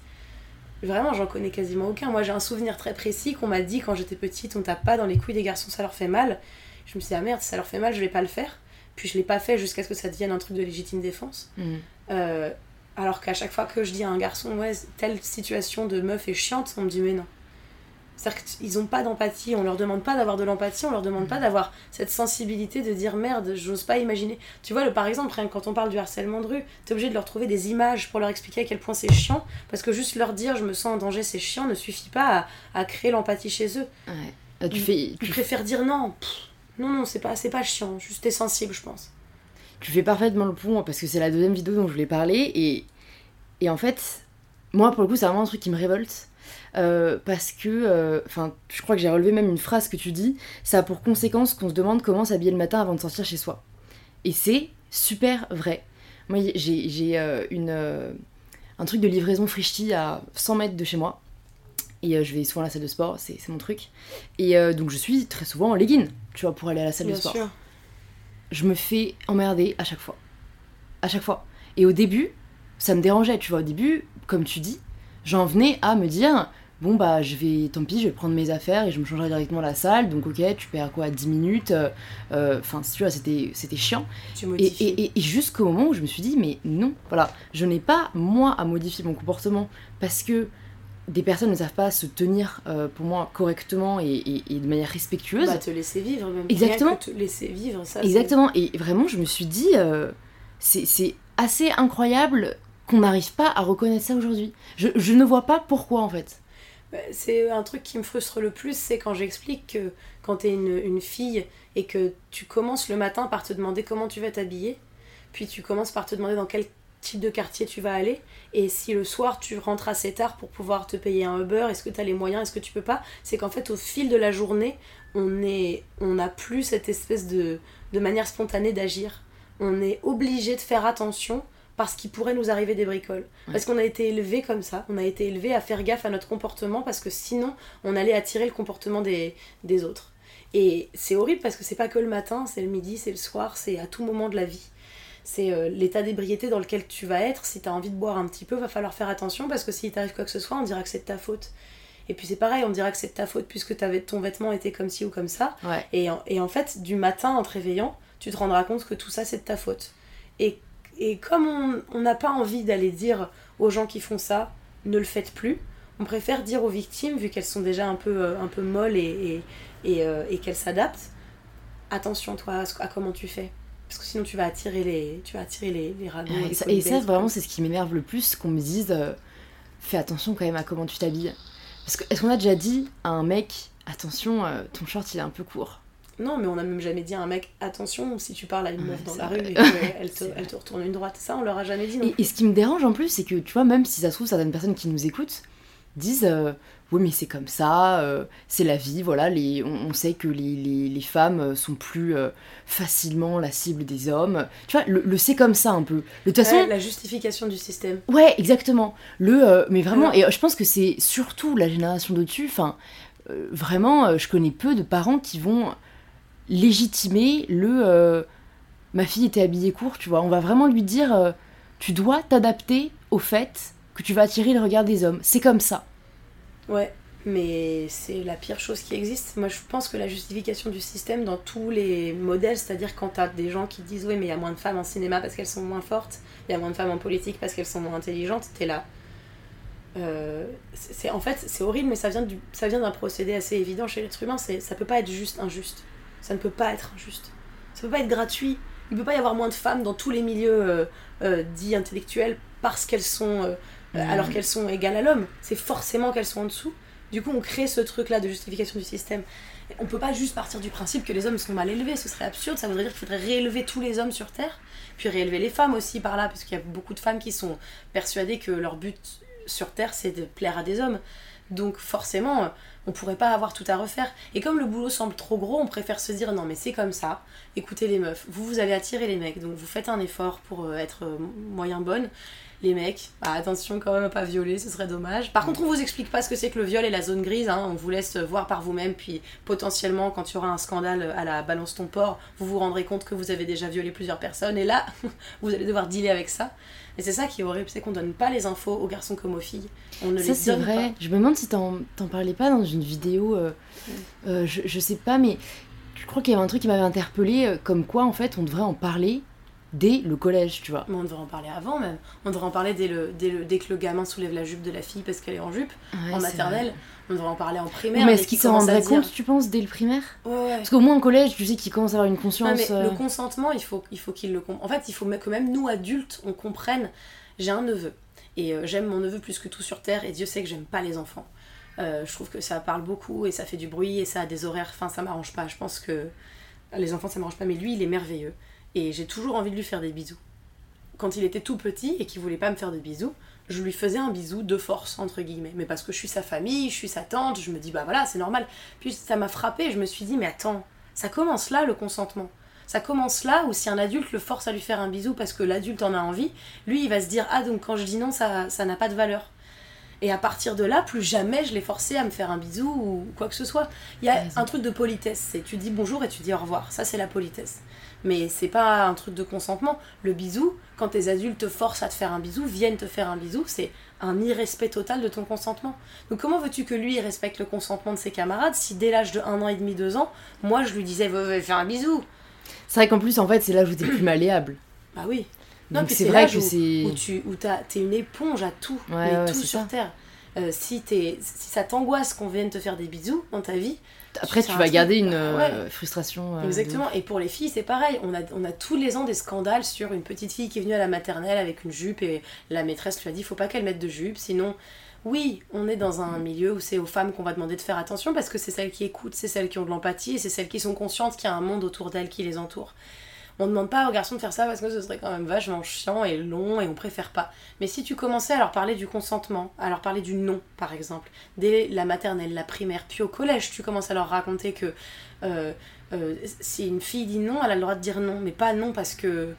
Vraiment, j'en connais quasiment aucun. Moi, j'ai un souvenir très précis qu'on m'a dit quand j'étais petite on tape pas dans les couilles des garçons, ça leur fait mal. Je me suis dit, ah merde, ça leur fait mal, je vais pas le faire. Puis je l'ai pas fait jusqu'à ce que ça devienne un truc de légitime défense. Mm. Euh, alors qu'à chaque fois que je dis à un garçon, ouais, telle situation de meuf est chiante, on me dit, mais non. C'est-à-dire qu'ils ont pas d'empathie, on leur demande pas d'avoir de l'empathie, on leur demande pas d'avoir cette sensibilité de dire merde, j'ose pas imaginer. Tu vois, le, par exemple, rien que quand on parle du harcèlement de rue, t'es obligé de leur trouver des images pour leur expliquer à quel point c'est chiant, parce que juste leur dire je me sens en danger, c'est chiant, ne suffit pas à, à créer l'empathie chez eux. Ouais. Tu, fais, Tu tu, préfères dire non, pff, non, non, c'est pas, c'est pas chiant, juste t'es sensible, je pense. tu fais parfaitement le pont parce que c'est la deuxième vidéo dont je voulais parler et, et en fait, moi pour le coup, c'est vraiment un truc qui me révolte. Euh, parce que, euh, enfin, je crois que j'ai relevé même une phrase que tu dis, ça a pour conséquence qu'on se demande comment s'habiller le matin avant de sortir chez soi. Et c'est super vrai. Moi, j'ai euh, une, un truc de livraison Frishti à 100 mètres de chez moi. Et je vais souvent à la salle de sport, c'est mon truc. Et donc je suis très souvent en legging, tu vois, pour aller à la salle Bien de sport sûr. je me fais emmerder à chaque fois. À chaque fois. Et au début, ça me dérangeait, tu vois. Au début, comme tu dis, j'en venais à me dire bon, bah, je vais, tant pis, je vais prendre mes affaires et je me changerai directement la salle. Donc, ok, tu perds quoi 10 minutes euh, euh, Enfin, tu vois, c'était c'était chiant. Tu Et, modifies. et, et- et jusqu'au moment où je me suis dit, mais non, voilà, je n'ai pas, moi, à modifier mon comportement parce que des personnes ne savent pas se tenir, euh, pour moi, correctement et, et- et de manière respectueuse. Bah, te laisser vivre, même. Exactement. Te laisser vivre, ça. Exactement, et vraiment, je me suis dit, euh, c'est c'est assez incroyable qu'on n'arrive pas à reconnaître ça aujourd'hui. Je, je ne vois pas pourquoi, en fait. Bah, C'est un truc qui me frustre le plus, c'est quand j'explique que quand t'es une, une fille et que tu commences le matin par te demander comment tu vas t'habiller, puis tu commences par te demander dans quel type de quartier tu vas aller, et si le soir tu rentres assez tard pour pouvoir te payer un Uber, est-ce que tu as les moyens, est-ce que tu peux pas, c'est qu'en fait au fil de la journée, on est on n'a plus cette espèce de, de manière spontanée d'agir. On est obligé de faire attention parce qu'il pourrait nous arriver des bricoles. Parce qu'on a été élevé comme ça, on a été élevé à faire gaffe à notre comportement parce que sinon on allait attirer le comportement des, des autres. Et c'est horrible parce que c'est pas que le matin, c'est le midi, c'est le soir, c'est à tout moment de la vie. C'est euh, l'état d'ébriété dans lequel tu vas être. Si tu as envie de boire un petit peu, va falloir faire attention parce que s'il t'arrive quoi que ce soit, on dira que c'est de ta faute. Et puis c'est pareil, on dira que c'est de ta faute puisque ton vêtement était comme ci ou comme ça. Ouais. Et en, et en fait, du matin en te réveillant, tu te rendras compte que tout ça c'est de ta faute. Et, et comme on- n'a pas envie d'aller dire aux gens qui font ça, ne le faites plus, on préfère dire aux victimes, vu qu'elles sont déjà un peu, euh, un peu molles et, et, et, euh, et qu'elles s'adaptent, attention toi à, ce- à comment tu fais. Parce que sinon tu vas attirer les, tu vas attirer les, les ragots. Et les ça, vraiment, c'est ce qui m'énerve le plus, qu'on me dise, euh, fais attention quand même à comment tu t'habilles. Parce que, est-ce qu'on a déjà dit à un mec, attention, euh, ton short il est un peu court? Non, mais on n'a même jamais dit à un mec, attention, si tu parles à une Ouais, meuf dans la vrai. rue et qu'elle te, C'est elle te retourne une droite, ça on leur a jamais dit non. Et, et ce qui me dérange en plus, c'est que tu vois, même si ça se trouve, certaines personnes qui nous écoutent disent euh, Oui, mais c'est comme ça, euh, c'est la vie, voilà, les, on, on sait que les, les- les femmes sont plus euh, facilement la cible des hommes. Tu vois, le, le c'est comme ça un peu. De toute façon, Ouais, la justification du système. Ouais, exactement. Le, euh, mais vraiment, et euh, je pense que c'est surtout la génération d'au-dessus. Enfin, euh, vraiment, euh, je connais peu de parents qui vont légitimer le. euh, ma fille était habillée court, tu vois. On va vraiment lui dire, euh, tu dois t'adapter au fait que tu vas attirer le regard des hommes. C'est comme ça. Ouais, mais c'est la pire chose qui existe. Moi, je pense que la justification du système dans tous les modèles, c'est-à-dire quand tu as des gens qui disent oui, mais il y a moins de femmes en cinéma parce qu'elles sont moins fortes, il y a moins de femmes en politique parce qu'elles sont moins intelligentes, t'es là. Euh, c'est en fait c'est horrible mais ça vient du ça vient d'un procédé assez évident chez l'être humain c'est ça peut pas être juste injuste ça ne peut pas être injuste ça peut pas être gratuit il peut pas y avoir moins de femmes dans tous les milieux euh, euh, dits intellectuels parce qu'elles sont mmh. alors qu'elles sont égales à l'homme c'est forcément qu'elles sont en dessous du coup, on crée ce truc-là de justification du système. On peut pas juste partir du principe que les hommes sont mal élevés, ce serait absurde. Ça voudrait dire qu'il faudrait réélever tous les hommes sur Terre, puis réélever les femmes aussi par là, parce qu'il y a beaucoup de femmes qui sont persuadées que leur but sur Terre, c'est de plaire à des hommes. Donc forcément, on pourrait pas avoir tout à refaire. Et comme le boulot semble trop gros, on préfère se dire non mais c'est comme ça. Écoutez les meufs, vous vous avez attiré les mecs, donc vous faites un effort pour euh, être euh, moyen bonne les mecs, bah, attention quand même à pas violer, ce serait dommage. Par contre, on vous explique pas ce que c'est que le viol et la zone grise, hein. on vous laisse voir par vous-même, puis potentiellement, quand il y aura un scandale à la balance ton port, vous vous rendrez compte que vous avez déjà violé plusieurs personnes, et là, vous allez devoir dealer avec ça. Et c'est ça qui est horrible, c'est qu'on donne pas les infos aux garçons comme aux filles. On ne ça, c'est vrai. Je me demande si t'en, parlais pas dans une vidéo, euh, euh, je, je sais pas, mais je crois qu'il y avait un truc qui m'avait interpellé, euh, comme quoi en fait on devrait en parler dès le collège, tu vois. Mais on devrait en parler avant même. On devrait en parler dès, le, dès, le, dès que le gamin soulève la jupe de la fille parce qu'elle est en jupe, en maternelle. On devrait en parler en primaire. Mais est-ce qu'il s'en rendrait compte, tu penses, dès le primaire ouais, Parce qu'au moins en collège, tu sais qu'il commence à avoir une conscience. mais Le euh, consentement, il faut, il faut qu'il le comprenne. En fait, il faut que même nous, adultes, on comprenne. J'ai un neveu. Et euh, j'aime mon neveu plus que tout sur Terre. Et Dieu sait que j'aime pas les enfants. Euh, je trouve que ça parle beaucoup et ça fait du bruit et ça a des horaires. Enfin, ça m'arrange pas. Je pense que les enfants, ça m'arrange pas. Mais lui, il est merveilleux. Et j'ai toujours envie de lui faire des bisous quand il était tout petit et qu'il voulait pas me faire de bisous, je lui faisais un bisou de force, entre guillemets. Mais parce que je suis sa famille, je suis sa tante, je me dis, bah voilà, c'est normal. Puis ça m'a frappé, je me suis dit, mais attends, ça commence là le consentement. Ça commence là où si un adulte le force à lui faire un bisou parce que l'adulte en a envie, lui il va se dire, ah donc quand je dis non, ça n'a pas de valeur. Et à partir de là, plus jamais je l'ai forcé à me faire un bisou ou quoi que ce soit. Il y a un truc de politesse, c'est tu dis bonjour et tu dis au revoir. Ça, c'est la politesse. Mais c'est pas un truc de consentement. Le bisou, quand tes adultes te forcent à te faire un bisou, viennent te faire un bisou, c'est un irrespect total de ton consentement. Donc comment veux-tu que lui respecte le consentement de ses camarades si dès l'âge de 1 an et demi, 2 ans, moi je lui disais va faire un bisou? C'est vrai qu'en plus, en fait, c'est l'âge où t'es plus malléable. Bah oui. Non, c'est vrai que c'est. Où, tu es une éponge à tout, mais tout sur Terre. Euh, si, si ça t'angoisse qu'on vienne te faire des bisous dans ta vie, après tu vas garder une euh, frustration. Euh, Exactement. Et pour les filles, c'est pareil. On a, on a tous les ans des scandales sur une petite fille qui est venue à la maternelle avec une jupe et la maîtresse lui a dit faut pas qu'elle mette de jupe, sinon. Oui, on est dans un milieu où c'est aux femmes qu'on va demander de faire attention parce que c'est celles qui écoutent, c'est celles qui ont de l'empathie et c'est celles qui sont conscientes qu'il y a un monde autour d'elles qui les entoure. On demande pas aux garçons de faire ça parce que ce serait quand même vachement chiant et long et on préfère pas. Mais si tu commençais à leur parler du consentement, à leur parler du non par exemple, dès la maternelle, la primaire, puis au collège, tu commences à leur raconter que euh, euh, si une fille dit non, elle a le droit de dire non, mais pas non parce que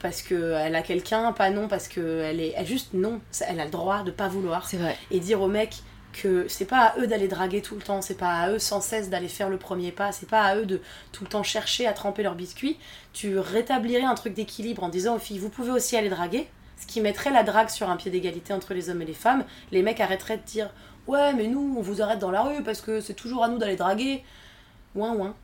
parce qu'elle a quelqu'un, pas non parce qu'elle est elle juste non, elle a le droit de pas vouloir. C'est vrai. Et dire au mec que c'est pas à eux d'aller draguer tout le temps, c'est pas à eux sans cesse d'aller faire le premier pas, c'est pas à eux de tout le temps chercher à tremper leurs biscuits. Tu rétablirais un truc d'équilibre en disant aux filles, vous pouvez aussi aller draguer, ce qui mettrait la drague sur un pied d'égalité entre les hommes et les femmes. Les mecs arrêteraient de dire, ouais, mais nous, on vous arrête dans la rue parce que c'est toujours à nous d'aller draguer. Ouin, ouin.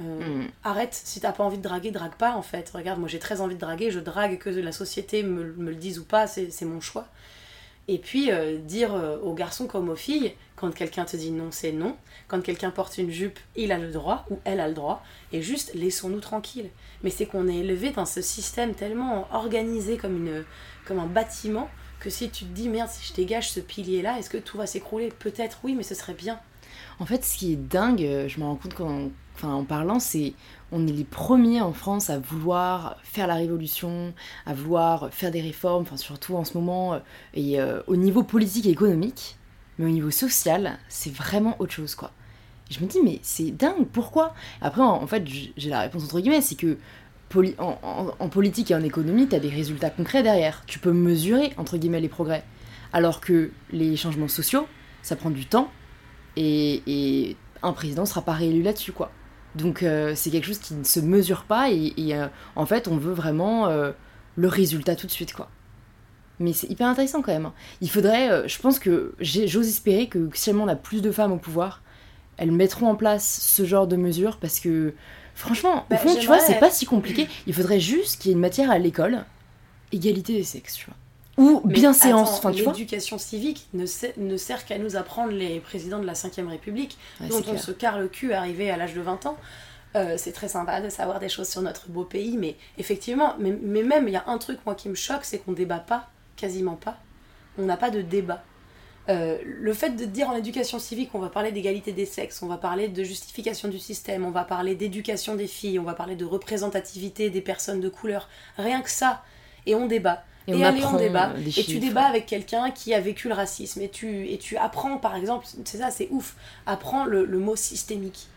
Euh, mm. Arrête, si t'as pas envie de draguer, drague pas en fait. Regarde, moi j'ai très envie de draguer, je drague que la société me, me le dise ou pas, c'est mon choix. Et puis euh, dire euh, aux garçons comme aux filles, quand quelqu'un te dit non, c'est non. Quand quelqu'un porte une jupe, il a le droit ou elle a le droit. Et juste laissons-nous tranquilles. Mais c'est qu'on est élevé dans ce système tellement organisé comme, une, comme un bâtiment que si tu te dis merde, si je dégage ce pilier-là, est-ce que tout va s'écrouler? Peut-être oui, mais ce serait bien. En fait, ce qui est dingue, euh, je me rends compte quand, enfin, en parlant, c'est on est les premiers en France à vouloir faire la révolution, à vouloir faire des réformes, enfin surtout en ce moment, euh, et euh, au niveau politique et économique, mais au niveau social, c'est vraiment autre chose quoi. je me dis mais c'est dingue, pourquoi? Après en, fait j'ai la réponse entre guillemets, c'est que en, politique et en économie, tu as des résultats concrets derrière. Tu peux mesurer entre guillemets les progrès. Alors que les changements sociaux, ça prend du temps et, et un président sera pas réélu là-dessus quoi. Donc euh, c'est quelque chose qui ne se mesure pas et, euh, en fait on veut vraiment euh, le résultat tout de suite quoi. Mais c'est hyper intéressant quand même. hein. Il faudrait, je pense que j'ose espérer que si on a plus de femmes au pouvoir, elles mettront en place ce genre de mesures parce que franchement, Bah, au fond, tu vois, c'est pas si compliqué. Il faudrait juste qu'il y ait une matière à l'école, égalité des sexes, tu vois. Ou Mais bienséance, attends, enfin tu. L'éducation civique ne, sait- ne sert qu'à nous apprendre les présidents de la 5ème République, Ouais, dont on clair. se carre le cul arrivé à l'âge de 20 ans. Euh, c'est très sympa de savoir des choses sur notre beau pays, mais effectivement, mais, mais même il y a un truc moi qui me choque, c'est qu'on débat pas, quasiment pas. On n'a pas de débat. Euh, le fait de dire en éducation civique on va parler d'égalité des sexes, on va parler de justification du système, on va parler d'éducation des filles, on va parler de représentativité des personnes de couleur, rien que ça, et on débat. Et Et, on allez, apprend on débat. des Et tu débats avec quelqu'un qui a vécu le racisme. Et tu, et tu apprends, par exemple, c'est ça, c'est ouf, apprends le, le mot systémique.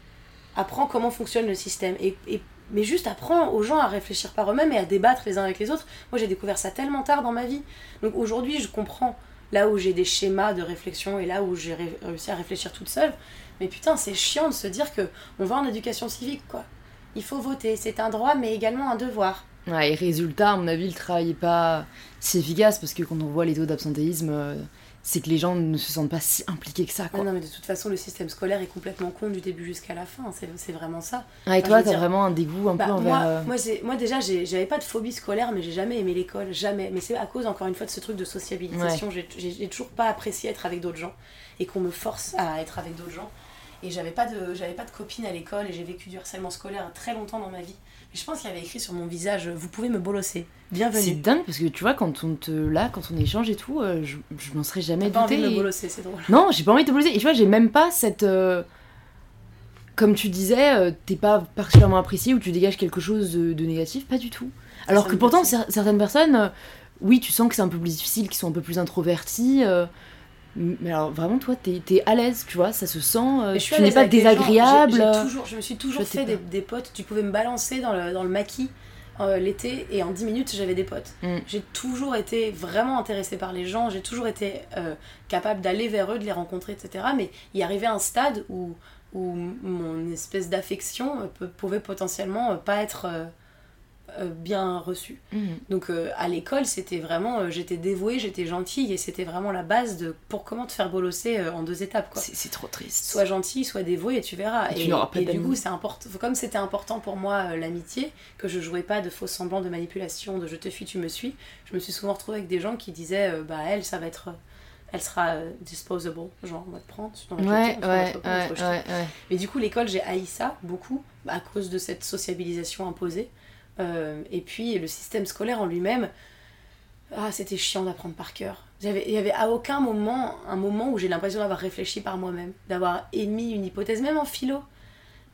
Apprends comment fonctionne le système. Et, et- mais juste apprends aux gens à réfléchir par eux-mêmes et à débattre les uns avec les autres. Moi, j'ai découvert ça tellement tard dans ma vie. Donc aujourd'hui, je comprends là où j'ai des schémas de réflexion et là où j'ai ré- réussi à réfléchir toute seule. Mais putain, c'est chiant de se dire que on va en éducation civique, quoi. Il faut voter, c'est un droit, mais également un devoir. Ouais, et résultat, à mon avis, le travail est pas si efficace parce que quand on voit les taux d'absentéisme, euh, c'est que les gens ne se sentent pas si impliqués que ça, Ah quoi. non, mais de toute façon, le système scolaire est complètement con du début jusqu'à la fin. C'est vraiment ça. Ah, et Enfin, toi, t'as dire, vraiment un dégoût un Bah, peu envers. moi, euh, moi, moi, déjà, j'avais pas de phobie scolaire, mais j'ai jamais aimé l'école, jamais. Mais c'est à cause, encore une fois, de ce truc de sociabilisation. J'ai- toujours pas apprécié être avec d'autres gens et qu'on me force à être avec d'autres gens. Et j'avais pas de, pas de copine à l'école et j'ai vécu du harcèlement scolaire très longtemps dans ma vie. Je pense qu'il y avait écrit sur mon visage, vous pouvez me bolosser. C'est Bienvenue. dingue parce que tu vois, quand on te. Là, quand on échange et tout, euh, je, je m'en serais jamais J'ai pas envie douté. de me bolosser, c'est drôle. Non, j'ai pas envie de te poser. Et tu vois, j'ai même pas cette. euh, Comme tu disais, euh, t'es pas particulièrement apprécié ou tu dégages quelque chose de, de négatif, pas du tout. Alors que pourtant, cer- certaines personnes, euh, oui, tu sens que c'est un peu plus difficile, qu'ils sont un peu plus introvertis. euh, mais alors vraiment, toi, t'es es à l'aise, tu vois, ça se sent. euh, je suis tu n'es pas désagréable. Euh, toujours- je me suis toujours je fait des, des potes. Tu pouvais me balancer dans le, dans le maquis euh, l'été et en 10 minutes j'avais des potes. Mm. J'ai toujours été vraiment intéressée par les gens. J'ai toujours été euh, capable d'aller vers eux, de les rencontrer, etc. Mais il arrivait un stade où, où mon espèce d'affection pouvait potentiellement pas être bien reçue. Mhm. Donc euh, à l'école, c'était vraiment, euh, j'étais dévouée, j'étais gentille et c'était vraiment la base de pour comment te faire bolosser euh, en deux étapes. Quoi C'est c'est trop triste. sois gentil, sois dévoué et tu verras. Et Et, tu n'auras pas et du coup, c'est important. Comme c'était important pour moi euh, l'amitié, que je jouais pas de faux semblants de manipulation, de je te fuis, tu me suis, je me suis souvent retrouvée avec des gens qui disaient euh, bah elle, ça va être, euh, elle sera euh, disposable, genre on va te prendre, Ouais, jeter, ouais, te ouais, ouais. Mais du coup, l'école, j'ai haï ça beaucoup à cause de cette sociabilisation imposée. Euh, et puis, le système scolaire en lui-même, ah, c'était chiant d'apprendre par cœur. Il y avait à aucun moment un moment où j'ai l'impression d'avoir réfléchi par moi-même, d'avoir émis une hypothèse, même en philo.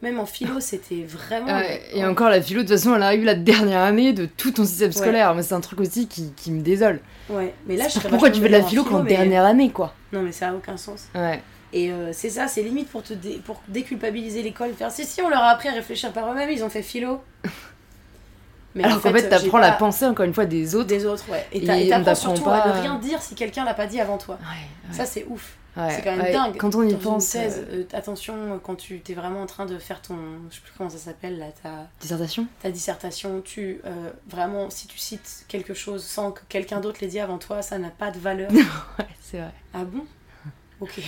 Même en philo, c'était vraiment. Et encore la philo, de toute façon, elle arrive la dernière année de tout ton système Ouais. scolaire. Mais c'est un truc aussi qui, qui me désole. Ouais, mais là, je Pourquoi tu fais de la philo qu'en mais- dernière année, quoi Non, mais ça a aucun sens. Ouais. Et euh, c'est ça, c'est limite pour te dé- pour déculpabiliser l'école, faire si si on leur a appris à réfléchir par eux-mêmes, ils ont fait philo. Mais Alors qu'en fait, j'ai t'apprends la pensée, encore une fois, des autres. des autres, ouais. Et t'apprends t'apprend surtout à pas- ne rien dire si quelqu'un l'a pas dit avant toi. Ouais, ouais, Ça, c'est ouf. ouais, c'est quand même dingue. Quand on y Dans pense, thèse, euh, euh, attention, quand tu t'es vraiment en train de faire ton. Je sais plus comment ça s'appelle là, ta, dissertation ta dissertation, tu. euh, vraiment, si tu cites quelque chose sans que quelqu'un d'autre l'ait dit avant toi, ça n'a pas de valeur. Ouais, c'est vrai. ah bon? Ok.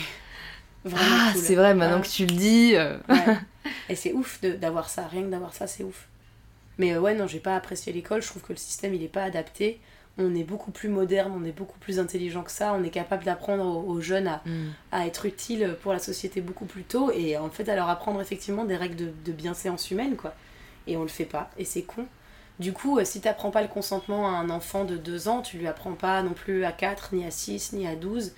Vraiment Ah, cool. c'est vrai, maintenant Ah. que tu le dis. Ouais. Et c'est ouf d'avoir ça, rien que d'avoir ça, c'est ouf. Mais euh, ouais, non, j'ai pas apprécié l'école, je trouve que le système il est pas adapté. On est beaucoup plus moderne, on est beaucoup plus intelligent que ça, on est capable d'apprendre aux, aux jeunes à, hmm. à être utiles pour la société beaucoup plus tôt et en fait à leur apprendre effectivement des règles de, de bienséance humaine quoi. Et on le fait pas, et c'est con. Du coup, euh, si t'apprends pas le consentement à un enfant de 2 ans, tu lui apprends pas non plus à 4, ni à 6, ni à 12,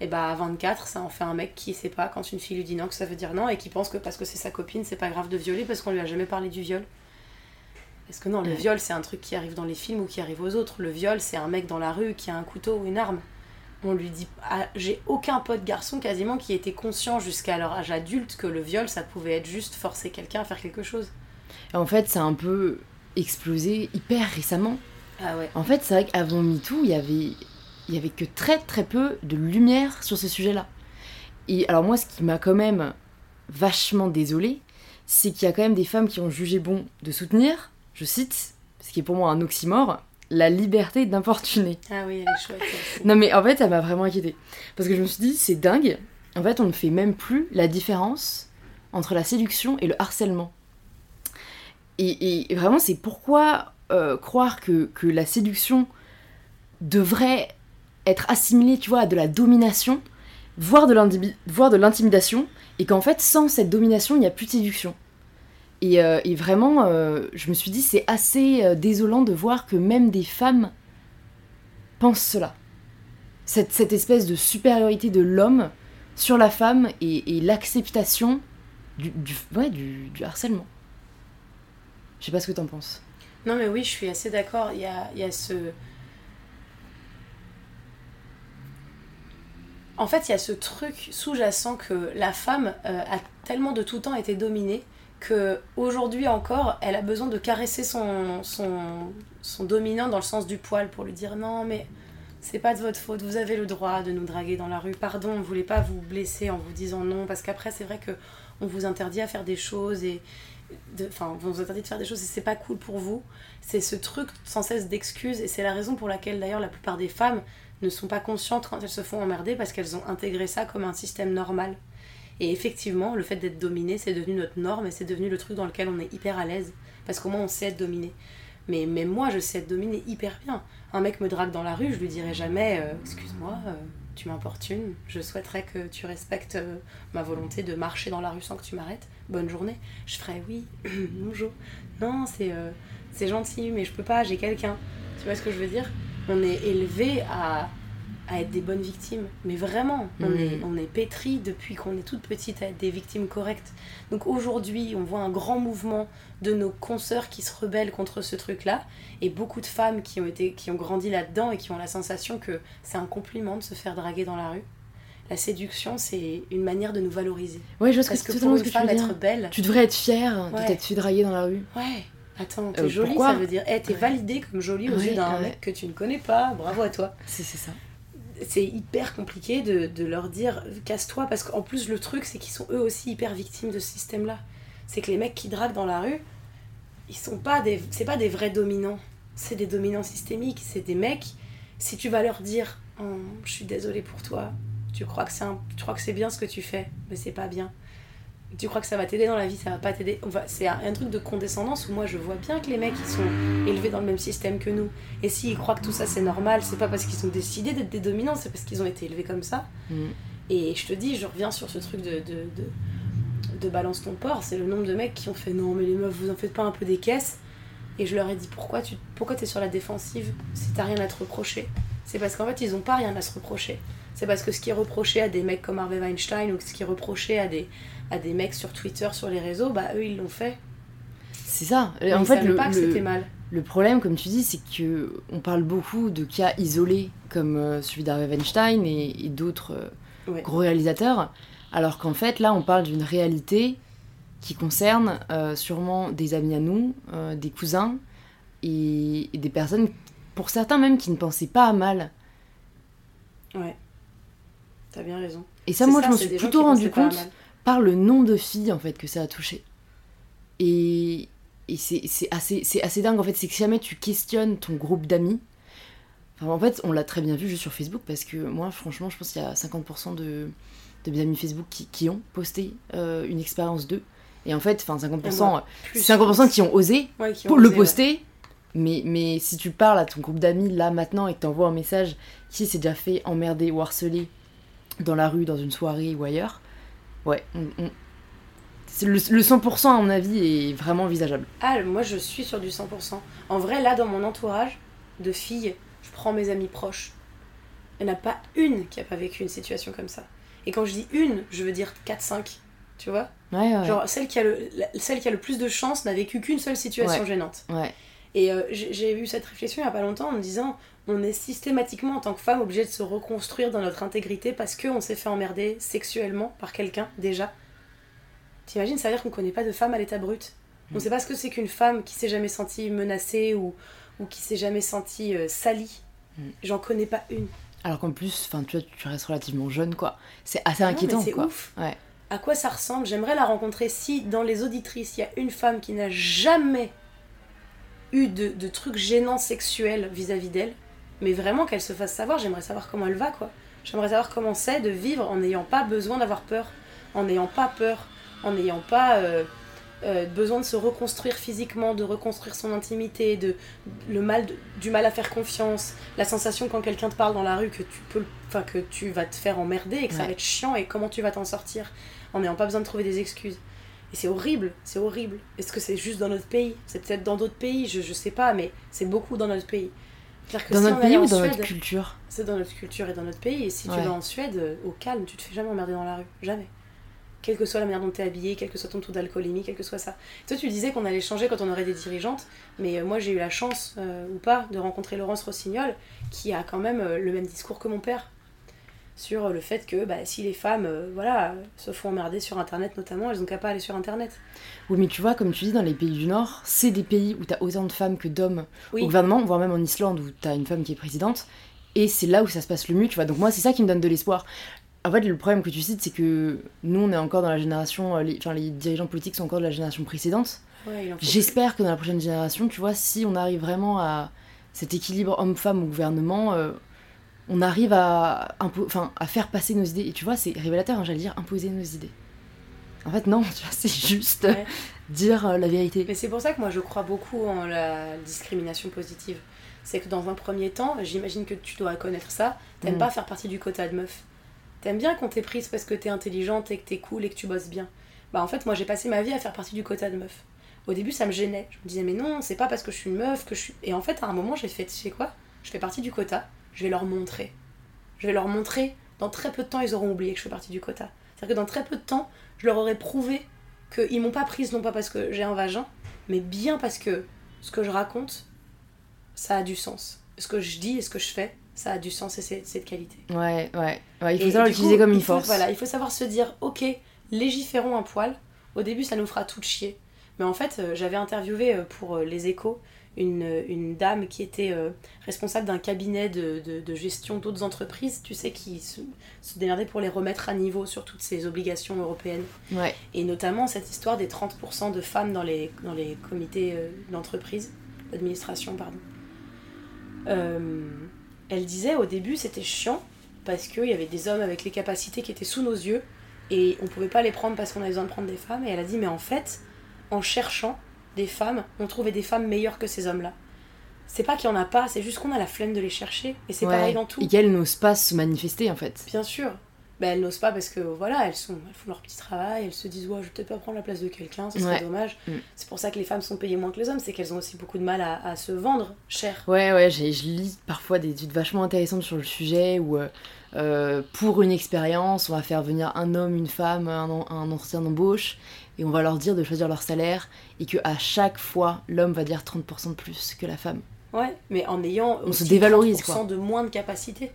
et bah à 24, ça en fait un mec qui sait pas quand une fille lui dit non que ça veut dire non et qui pense que parce que c'est sa copine, c'est pas grave de violer parce qu'on lui a jamais parlé du viol. Parce que non, le viol c'est un truc qui arrive dans les films ou qui arrive aux autres. Le viol c'est un mec dans la rue qui a un couteau ou une arme. On lui dit. ah, J'ai aucun pote garçon quasiment qui était conscient jusqu'à leur âge adulte que le viol ça pouvait être juste forcer quelqu'un à faire quelque chose. Et en fait, ça a un peu explosé hyper récemment. Ah ouais. En fait, c'est vrai qu'avant MeToo, il y avait, il y avait que très très peu de lumière sur ce sujet-là. Et alors moi, ce qui m'a quand même vachement désolée, c'est qu'il y a quand même des femmes qui ont jugé bon de soutenir, je cite, ce qui est pour moi un oxymore, la liberté d'importuner. Ah oui, elle est chouette. Aussi. Non mais en fait ça m'a vraiment inquiété. Parce que je me suis dit c'est dingue. En fait on ne fait même plus la différence entre la séduction et le harcèlement. Et, et vraiment c'est pourquoi euh, croire que, que, la séduction devrait être assimilée tu vois à de la domination, voire de l'intimidation, et qu'en fait sans cette domination il n'y a plus de séduction. Et, euh, et vraiment euh, je me suis dit c'est assez euh, désolant de voir que même des femmes pensent cela cette, espèce de supériorité de l'homme sur la femme et, l'acceptation du, harcèlement. Je sais pas ce que t'en penses. Non mais oui, je suis assez d'accord. Il y a, ce... En fait, il y a ce truc sous-jacent que la femme a tellement de tout temps été dominée aujourd'hui encore, elle a besoin de caresser son, dominant dans le sens du poil pour lui dire non mais c'est pas de votre faute, vous avez le droit de nous draguer dans la rue, pardon, on voulait pas vous blesser en vous disant non, parce qu'après c'est vrai que on vous interdit à faire des choses et enfin on vous interdit de faire des choses et c'est pas cool pour vous. C'est ce truc sans cesse d'excuses et c'est la raison pour laquelle d'ailleurs la plupart des femmes ne sont pas conscientes quand elles se font emmerder parce qu'elles ont intégré ça comme un système normal. Et effectivement, le fait d'être dominé, c'est devenu notre norme et c'est devenu le truc dans lequel on est hyper à l'aise parce qu'au moins on sait être dominé. Mais même moi, je sais être dominé hyper bien. Un mec me drague dans la rue, je lui dirai jamais euh, Excuse-moi, euh, tu m'importunes, je souhaiterais que tu respectes euh, ma volonté de marcher dans la rue sans que tu m'arrêtes. Bonne journée. Je ferais Oui, bonjour. Non, c'est c'est gentil, mais je peux pas, j'ai quelqu'un. Tu vois ce que je veux dire? On est élevé à, à être des bonnes victimes. Mais vraiment, on, Mhm. est, on est pétri depuis qu'on est toute petite à être des victimes correctes. Donc aujourd'hui, on voit un grand mouvement de nos consoeurs qui se rebellent contre ce truc-là, et beaucoup de femmes qui ont, été, qui ont grandi là-dedans et qui ont la sensation que c'est un compliment de se faire draguer dans la rue. La séduction, c'est une manière de nous valoriser. Ouais, je vois ce Parce que, que pour une que tu femme, dire. être belle, Tu devrais être fière de Ouais. t'être fait draguer dans la rue. ouais, attends, t'es Euh, jolie, ça veut dire, eh, t'es Ouais. validée comme jolie aux Ouais, yeux d'un mec que tu ne connais pas, bravo à toi. C'est ça. C'est hyper compliqué de, de leur dire casse-toi parce qu'en plus le truc c'est qu'ils sont eux aussi hyper victimes de ce système là c'est que les mecs qui draguent dans la rue ils sont pas des c'est pas des vrais dominants. C'est des dominants systémiques c'est des mecs. Si tu vas leur dire Oh, je suis désolée pour toi. Tu crois que c'est un- tu crois que c'est bien ce que tu fais mais c'est pas bien tu crois que ça va t'aider dans la vie ça va pas t'aider c'est un, truc de condescendance où moi je vois bien que les mecs ils sont élevés dans le même système que nous et s'ils croient que tout ça c'est normal, c'est pas parce qu'ils ont décidé d'être des dominants, c'est parce qu'ils ont été élevés comme ça. Mm. Et je te dis, je reviens sur ce truc de, de, de, de balance ton porc, c'est le nombre de mecs qui ont fait non, mais les meufs, vous en faites pas un peu des caisses. Et je leur ai dit pourquoi tu pourquoi t'es sur la défensive si t'as rien à te reprocher? C'est parce qu'en fait, ils ont pas rien à se reprocher. C'est parce que ce qui est reproché à des mecs comme Harvey Weinstein ou ce qui est reproché à des, à des mecs sur Twitter, sur les réseaux, bah eux ils l'ont fait. C'est ça. Mais en ils fait, le, pas que c'était mal. le problème, comme tu dis, c'est que on parle beaucoup de cas isolés, comme euh, celui d'Harvey Weinstein et, et d'autres euh, Ouais. gros réalisateurs, alors qu'en fait, là, on parle d'une réalité qui concerne euh, sûrement des amis à nous, euh, des cousins et, et des personnes, pour certains même, qui ne pensaient pas à mal. Ouais. T'as bien raison. Et ça, moi, je m'en suis plutôt rendu compte par le nombre de filles en fait que ça a touché. Et, et c'est assez, assez dingue en fait, c'est que si jamais tu questionnes ton groupe d'amis, enfin, en fait on l'a très bien vu juste sur Facebook parce que moi franchement je pense qu'il y a 50% de, de mes amis Facebook qui, qui ont posté euh, une expérience d'eux. Et en fait, enfin 50%, moi, Plus, 50% qui ont osé Ouais, qui ont pour le osé, ouais. poster. Mais, mais si tu parles à ton groupe d'amis là maintenant et que t'envoies un message qui s'est déjà fait emmerder ou harceler dans la rue, dans une soirée ou ailleurs, ouais, on- on- c'est le, le 100% à mon avis est vraiment envisageable. Ah, moi je suis sur du 100%. En vrai, là, dans mon entourage de filles, je prends mes amies proches. Il n'y en a pas une qui a pas vécu une situation comme ça. Et quand je dis une, je veux dire 4-5. Tu vois? Ouais, ouais. Genre, celle qui, a le, la- celle qui a le plus de chance n'a vécu qu'une seule situation Ouais. gênante. ouais. Et euh, j'ai j'ai eu cette réflexion il n'y a pas longtemps en me disant on est systématiquement en tant que femme obligé de se reconstruire dans notre intégrité parce qu'on s'est fait emmerder sexuellement par quelqu'un déjà. T'imagines, ça veut dire qu'on connaît pas de femme à l'état brut. On Mm. sait pas ce que c'est qu'une femme qui s'est jamais sentie menacée ou, ou qui s'est jamais sentie euh, salie. Mm. J'en connais pas une. Alors qu'en plus, enfin tu vois, tu restes relativement jeune quoi. C'est assez Non, mais inquiétant c'est quoi. ouf. Ouais. À quoi ça ressemble? J'aimerais la rencontrer si dans les auditrices il y a une femme qui n'a jamais eu de, de trucs gênants sexuels vis-à-vis d'elle, mais vraiment qu'elle se fasse savoir, j'aimerais savoir comment elle va, quoi. J'aimerais savoir comment c'est de vivre en n'ayant pas besoin d'avoir peur, en n'ayant pas peur, en n'ayant pas euh, euh, besoin de se reconstruire physiquement, de reconstruire son intimité, de, le mal, de- du mal à faire confiance, la sensation quand quelqu'un te parle dans la rue que tu peux, enfin que tu vas te faire emmerder et que ça va être chiant et comment tu vas t'en sortir en n'ayant pas besoin de trouver des excuses. Et c'est horrible, c'est horrible. Est-ce que c'est juste dans notre pays? C'est peut-être dans d'autres pays, je, je sais pas, mais c'est beaucoup dans notre pays. Dans si notre pays ou dans Suède, notre culture c'est dans notre culture et dans notre pays. Et si tu vas en Suède, au calme, tu te fais jamais emmerder dans la rue. Jamais. Quelle que soit la manière dont tu es habillé, quel que soit ton taux d'alcoolémie, quel que soit ça. Toi, tu disais qu'on allait changer quand on aurait des dirigeantes, mais euh, moi, j'ai eu la chance, euh, ou pas, de rencontrer Laurence Rossignol, qui a quand même euh, le même discours que mon père. Sur le fait que bah, si les femmes euh, voilà, se font emmerder sur Internet notamment, elles ont qu'à pas aller sur Internet. Oui, mais tu vois, comme tu dis, dans les pays du Nord, c'est des pays où t'as autant de femmes que d'hommes Oui. au gouvernement, voire même en Islande où t'as une femme qui est présidente, et c'est là où ça se passe le mieux, tu vois. Donc moi, c'est ça qui me donne de l'espoir. En fait, le problème que tu cites, c'est que nous, on est encore dans la génération, euh, les, enfin, les dirigeants politiques sont encore de la génération précédente. Ouais, J'espère que dans la prochaine génération, tu vois, si on arrive vraiment à cet équilibre homme-femme au gouvernement, euh, on arrive à, enfin, à faire passer nos idées. Et tu vois, c'est révélateur, hein, j'allais dire, imposer nos idées. En fait, non, tu vois, c'est juste Ouais. dire euh, la vérité. Mais c'est pour ça que moi je crois beaucoup en la discrimination positive. C'est que dans un premier temps, j'imagine que tu dois connaître ça, t'aimes Mm. pas faire partie du quota de meuf. T'aimes bien qu'on t'ait prise parce que t'es intelligente et que t'es cool et que tu bosses bien. Bah en fait, moi j'ai passé ma vie à faire partie du quota de meuf. Au début, ça me gênait. Je me disais, mais non, c'est pas parce que je suis une meuf que je suis. Et en fait, à un moment, j'ai fait, tu sais quoi? Je fais partie du quota, je vais leur montrer. Je vais leur montrer, dans très peu de temps, ils auront oublié que je fais partie du quota. C'est-à-dire que dans très peu de temps, je leur aurais prouvé qu'ils m'ont pas prise non pas parce que j'ai un vagin, mais bien parce que ce que je raconte, ça a du sens. Ce que je dis et ce que je fais, ça a du sens et c'est de qualité. Ouais, ouais. ouais il faut Et- savoir l'utiliser comme une il faut- force. Voilà, il faut savoir se dire, ok, légiférons un poil. Au début, ça nous fera tout chier. Mais en fait, euh, j'avais interviewé euh, pour euh, les échos une, une dame qui était euh, responsable d'un cabinet de, de- de gestion d'autres entreprises, tu sais, qui se, se démerdait pour les remettre à niveau sur toutes ces obligations européennes. Ouais. Et notamment cette histoire des 30% de femmes dans les, dans les comités euh, d'entreprise, d'administration, pardon. Euh, elle disait au début c'était chiant parce qu'il y avait des hommes avec les capacités qui étaient sous nos yeux et on pouvait pas les prendre parce qu'on avait besoin de prendre des femmes. Et elle a dit mais en fait, en cherchant des femmes, on trouvait des femmes meilleures que ces hommes-là. C'est pas qu'il y en a pas, c'est juste qu'on a la flemme de les chercher. Et c'est Ouais. pareil dans tout. Et qu'elles n'osent pas se manifester, en fait. Bien sûr. Ben, elles n'osent pas parce que voilà, elles, sont, elles font leur petit travail, elles se disent ouais, je vais peut-être pas prendre la place de quelqu'un, ce serait Ouais. dommage. Mm. C'est pour ça que les femmes sont payées moins que les hommes, c'est qu'elles ont aussi beaucoup de mal à, à se vendre cher. Ouais, ouais, je lis parfois des études vachement intéressantes sur le sujet où, euh, euh, pour une expérience, on va faire venir un homme, une femme, un, un entretien d'embauche, et on va leur dire de choisir leur salaire, et que à chaque fois, l'homme va dire 30% de plus que la femme. Ouais, mais en ayant On se dévalorise, 30% quoi. de moins de capacité.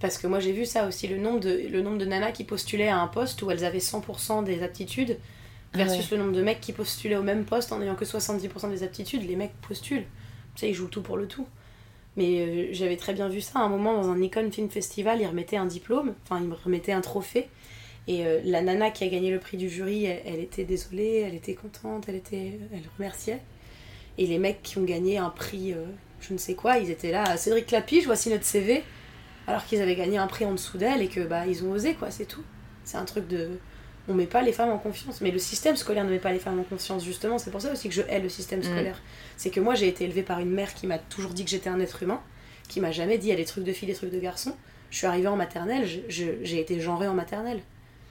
Parce que moi j'ai vu ça aussi, le nombre, de, le nombre de nanas qui postulaient à un poste où elles avaient 100% des aptitudes versus Ah le nombre de mecs qui postulaient au même poste en n'ayant que 70% des aptitudes. Les mecs postulent. Tu sais, ils jouent tout pour le tout. Mais euh, j'avais très bien vu ça à un moment dans un Nikon Film Festival, ils remettaient un diplôme, enfin ils me remettaient un trophée. Et euh, la nana qui a gagné le prix du jury, elle, elle était désolée, elle était contente, elle, était, elle remerciait. Et les mecs qui ont gagné un prix, euh, je ne sais quoi, ils étaient là, Cédric Clapiche, voici notre CV, alors qu'ils avaient gagné un prix en dessous d'elle et que bah ils ont osé quoi, c'est tout. C'est un truc de, on met pas les femmes en confiance, mais le système scolaire ne met pas les femmes en confiance justement. C'est pour ça aussi que je hais le système scolaire. C'est que moi j'ai été élevée par une mère qui m'a toujours dit que j'étais un être humain, qui m'a jamais dit il y a des trucs de filles, des trucs de garçons. Je suis arrivée en maternelle, j'ai été genrée en maternelle.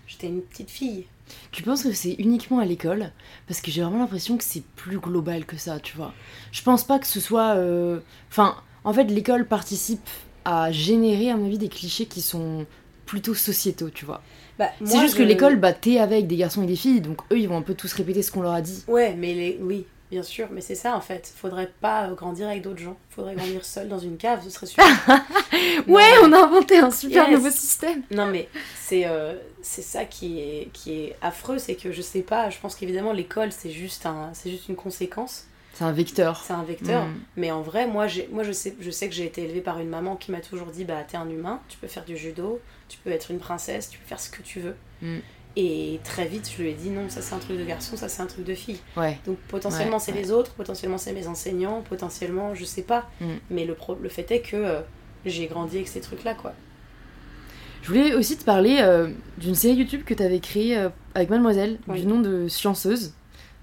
J'étais une petite fille. Tu penses que c'est uniquement à l'école? Parce que j'ai vraiment l'impression que c'est plus global que ça, tu vois. Je pense pas que ce soit. euh, Enfin, en fait, l'école participe à générer, à mon avis, des clichés qui sont plutôt sociétaux, tu vois. Bah, C'est juste que l'école, bah, t'es avec des garçons et des filles, donc eux, ils vont un peu tous répéter ce qu'on leur a dit. Ouais, mais les... oui, bien sûr, mais c'est ça en fait. Faudrait pas euh, grandir avec d'autres gens. Faudrait grandir seul dans une cave, ce serait super. Ouais, on a inventé un super Yes. nouveau système. Non mais c'est euh, c'est ça qui est, qui est affreux, c'est que je sais pas, je pense qu'évidemment l'école c'est juste, un, c'est juste une conséquence, C'est un vecteur. c'est un vecteur, Mm. mais en vrai moi, moi je, sais, je sais que j'ai été élevée par une maman qui m'a toujours dit bah t'es un humain, tu peux faire du judo, tu peux être une princesse, tu peux faire ce que tu veux. Mm. Et très vite, je lui ai dit non, ça c'est un truc de garçon, ça c'est un truc de fille. Ouais. Donc potentiellement Ouais, c'est ouais. les autres, potentiellement c'est mes enseignants, potentiellement je sais pas. Mm. Mais le, pro- le fait est que euh, j'ai grandi avec ces trucs-là quoi. Je voulais aussi te parler euh, d'une série YouTube que tu avais créée euh, avec Mademoiselle, Oui. du nom de Scienceuse.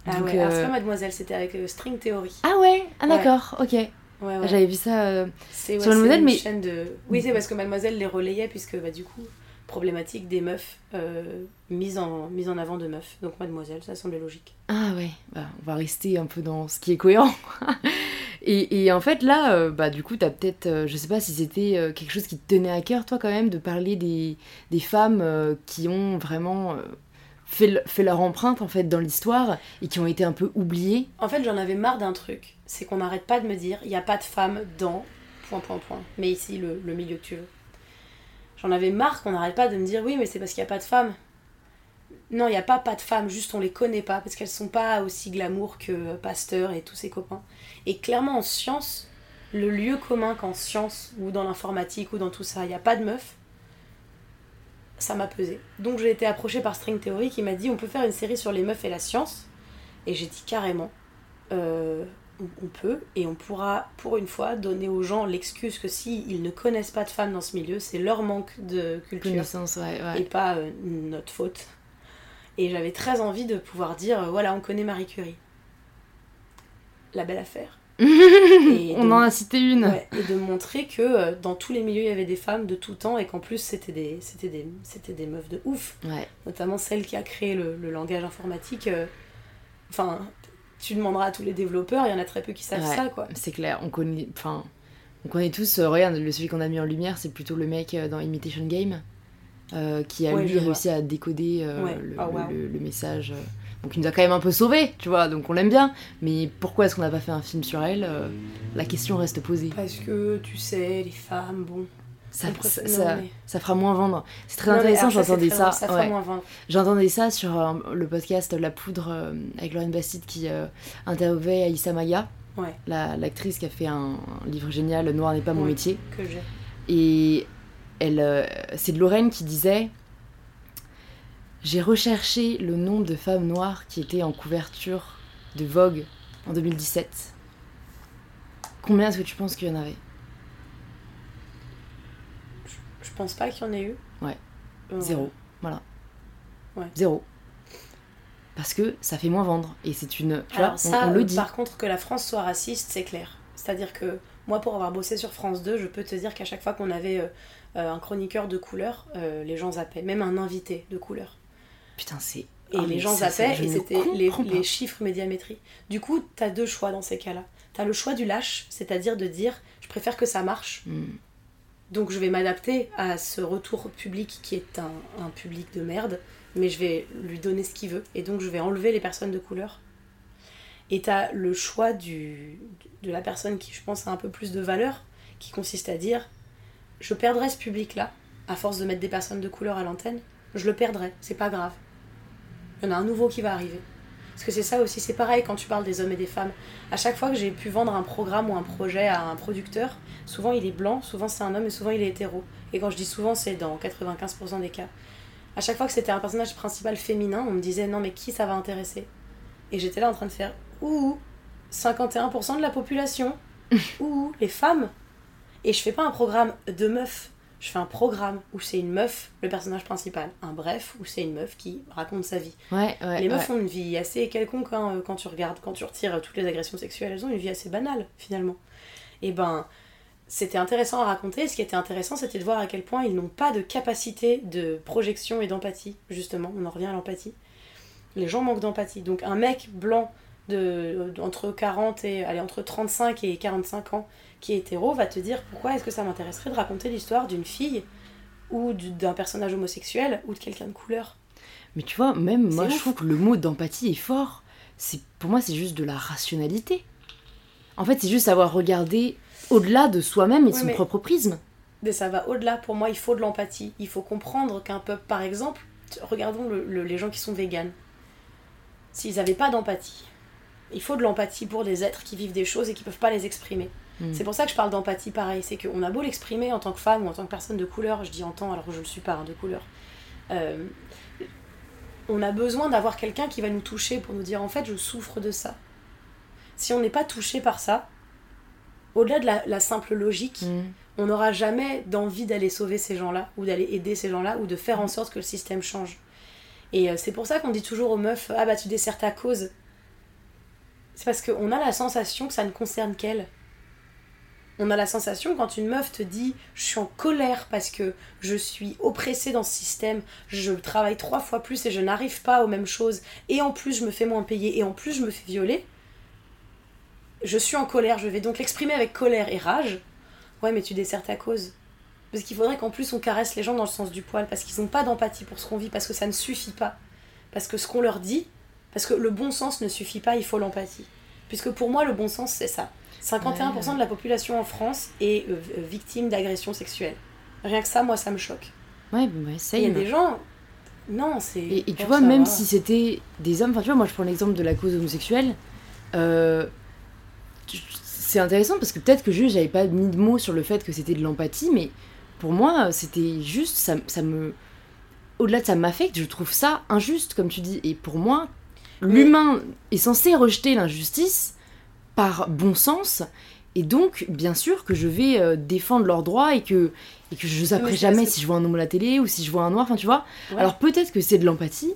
Ah Donc, ouais, alors c'est pas Mademoiselle, c'était avec String Theory. Ah ouais Ah d'accord, ok. Ouais, ouais. J'avais vu ça. Sur Mademoiselle, mais- chaîne de. Oui, c'est parce que Mademoiselle les relayait, puisque bah, du coup, problématique des meufs euh, mise, en, mise en avant de meufs. Donc Mademoiselle, ça semblait logique. Ah ouais, bah, on va rester un peu dans ce qui est cohérent. et, et en fait, là, euh, bah, du coup, t'as peut-être. euh, je sais pas si c'était euh, quelque chose qui te tenait à cœur, toi, quand même, de parler des, des femmes qui ont vraiment fait, le- fait leur empreinte, en fait, dans l'histoire et qui ont été un peu oubliées. En fait, j'en avais marre d'un truc. C'est qu'on n'arrête pas de me dire, il n'y a pas de femmes dans. Point, point, point. Mais ici, le, le milieu que tu veux. J'en avais marre qu'on n'arrête pas de me dire, oui, mais c'est parce qu'il n'y a pas de femmes. Non, il n'y a pas pas de femmes, juste on les connaît pas, parce qu'elles sont pas aussi glamour que Pasteur et tous ses copains. Et clairement, en science, le lieu commun qu'en science, ou dans l'informatique, ou dans tout ça, il n'y a pas de meufs, ça m'a pesé. Donc j'ai été approchée par String Theory qui m'a dit, on peut faire une série sur les meufs et la science. Et j'ai dit carrément, euh, on, peut, et on pourra, pour une fois, donner aux gens l'excuse que si ils ne connaissent pas de femmes dans ce milieu, c'est leur manque de culture Connaissance, ouais, ouais. et pas euh, notre faute. Et j'avais très envie de pouvoir dire, euh, voilà, on connaît Marie Curie. La belle affaire. Et on en a cité une. Ouais, et de montrer que euh, dans tous les milieux, il y avait des femmes de tout temps et qu'en plus, c'était des, c'était des, c'était des meufs de ouf notamment celle qui a créé le, le langage informatique. Enfin, tu demanderas à tous les développeurs, il y en a très peu qui savent Ouais. ça, quoi. C'est clair, on connaît, enfin, on connaît tous. euh, regarde, le celui qu'on a mis en lumière, c'est plutôt le mec euh, dans Imitation Game euh, qui a Ouais, lui réussi à décoder euh, Ouais. le, le- wow. le- le message. Donc il nous a quand même un peu sauvés, tu vois. Donc on l'aime bien. Mais pourquoi est-ce qu'on n'a pas fait un film sur elle La question reste posée. Parce que, tu sais, les femmes, bon... Ça, on préfère- ça, non, ça- mais- ça fera moins vendre. C'est très Non, intéressant. J'entendais ça. Ça ouais. J'entendais ça sur euh, le podcast La Poudre euh, avec Lauren Bastide qui euh, interviewait Aïssa Maya, Ouais, la- l'actrice qui a fait un, un livre génial Noir n'est pas mon métier. que j'ai. Et elle, euh, c'est de Lorraine qui disait J'ai recherché le nombre de femmes noires qui étaient en couverture de Vogue en 2017. Combien est-ce que tu penses qu'il y en avait Je pense pas qu'il y en ait eu. Ouais. Euh, Zéro. Voilà. Ouais. Zéro. Parce que ça fait moins vendre. Et c'est une. Tu Alors vois, ça, on, on le dit. par contre, que la France soit raciste, c'est clair. C'est-à-dire que moi, pour avoir bossé sur France 2, je peux te dire qu'à chaque fois qu'on avait euh, euh, un chroniqueur de couleur, euh, les gens zappaient. Même un invité de couleur. Putain, c'est. Et Ah, les gens ça, zappaient et c'était les chiffres médiamétrie. Du coup, t'as deux choix dans ces cas-là. T'as le choix du lâche, c'est-à-dire de dire je préfère que ça marche, Hmm. Donc je vais m'adapter à ce retour public qui est un, public de merde, mais je vais lui donner ce qu'il veut, et donc je vais enlever les personnes de couleur. Et t'as le choix du, de la personne qui, je pense, a un peu plus de valeur, qui consiste à dire je perdrai ce public-là, à force de mettre des personnes de couleur à l'antenne, je le perdrai, c'est pas grave. Il y en a un nouveau qui va arriver. Parce que c'est ça aussi, c'est pareil quand tu parles des hommes et des femmes. À chaque fois que j'ai pu vendre un programme ou un projet à un producteur, souvent il est blanc, souvent c'est un homme et souvent il est hétéro. Et quand je dis souvent, c'est dans 95% des cas. À chaque fois que c'était un personnage principal féminin, on me disait non mais qui ça va intéresser? Et j'étais là en train de faire ouh, 51% de la population, ouh, les femmes. Et je fais pas un programme de meufs, je fais un programme où c'est une meuf, le personnage principal. Un bref, où c'est une meuf qui raconte sa vie. Ouais, ouais. Les meufs ouais. ont une vie assez quelconque hein, euh, quand tu regardes, quand tu retires toutes les agressions sexuelles, elles ont une vie assez banale finalement. Et ben, c'était intéressant à raconter. Ce qui était intéressant, c'était de voir à quel point ils n'ont pas de capacité de projection et d'empathie, justement. On en revient à l'empathie. Les gens manquent d'empathie. Donc, un mec blanc de, entre 40 et allez, entre 35 et 45 ans qui est hétéro va te dire pourquoi est-ce que ça m'intéresserait de raconter l'histoire d'une fille ou du- d'un personnage homosexuel ou de quelqu'un de couleur. Mais tu vois, même moi, je trouve que le mot d'empathie est fort. C'est Pour moi, c'est juste de la rationalité. En fait, c'est juste savoir regarder au-delà de soi-même et de Oui, son propre prisme. Mais ça va au-delà. Pour moi, il faut de l'empathie. Il faut comprendre qu'un peuple, par exemple, regardons le- le- les gens qui sont véganes. S'ils n'avaient pas d'empathie, il faut de l'empathie pour des êtres qui vivent des choses et qui peuvent pas les exprimer. Mm. C'est pour ça que je parle d'empathie pareil. C'est qu'on a beau l'exprimer en tant que femme ou en tant que personne de couleur, je dis en tant alors que je ne le suis pas hein, de couleur. Euh, on a besoin d'avoir quelqu'un qui va nous toucher pour nous dire en fait je souffre de ça. Si on n'est pas touché par ça, au-delà de la, simple logique, Mm. on n'aura jamais d'envie d'aller sauver ces gens-là, ou d'aller aider ces gens-là, ou de faire Mm. en sorte que le système change. Et euh, c'est pour ça qu'on dit toujours aux meufs Ah bah tu desserres ta cause. C'est parce qu'on a la sensation que ça ne concerne qu'elle. On a la sensation quand une meuf te dit Je suis en colère parce que je suis oppressée dans ce système, je travaille trois fois plus et je n'arrive pas aux mêmes choses, et en plus je me fais moins payer, et en plus je me fais violer. Je suis en colère, je vais donc l'exprimer avec colère et rage. Ouais, mais tu desserres ta cause. Parce qu'il faudrait qu'en plus on caresse les gens dans le sens du poil, parce qu'ils n'ont pas d'empathie pour ce qu'on vit, parce que ça ne suffit pas. Parce que ce qu'on leur dit, parce que le bon sens ne suffit pas, il faut l'empathie. Puisque pour moi, le bon sens, c'est ça. 51% de la population en France est euh, euh, victime d'agressions sexuelles. Rien que ça, moi, ça me choque. Ouais, bah, ça Il y a des gens. Non, c'est. Et, et tu vois, ça même si c'était des hommes, enfin tu vois, moi je prends l'exemple de la cause homosexuelle, euh, c'est intéressant parce que peut-être que juste j'avais pas mis de mots sur le fait que c'était de l'empathie, mais pour moi c'était juste, ça, ça me. Au-delà de ça m'affecte, je trouve ça injuste, comme tu dis. Et pour moi, l'humain est censé rejeter l'injustice par bon sens. Et donc, bien sûr que je vais euh, défendre leurs droits et que, et que je zapperai c'est jamais si je vois un homme à la télé ou si je vois un noir, enfin tu vois. Ouais. Alors peut-être que c'est de l'empathie,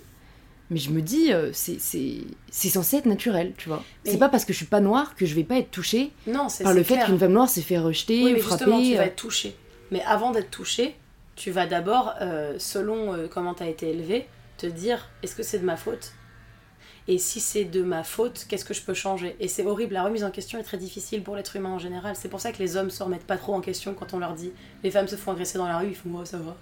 mais je me dis, euh, c'est- c'est c'est censé être naturel, tu vois. C'est pas parce que je suis pas noire que je vais pas être touchée non, c'est par le fait qu'une femme noire s'est fait rejeter Oui, ou mais justement, tu frapper. vas euh. être touché. Mais avant d'être touché, tu vas d'abord, euh, selon comment tu as été élevé, te dire est-ce que c'est de ma faute? Et si c'est de ma faute, qu'est-ce que je peux changer? Et c'est horrible, la remise en question est très difficile pour l'être humain en général. C'est pour ça que les hommes se remettent pas trop en question quand on leur dit les femmes se font agresser dans la rue, ils font oh, ça va.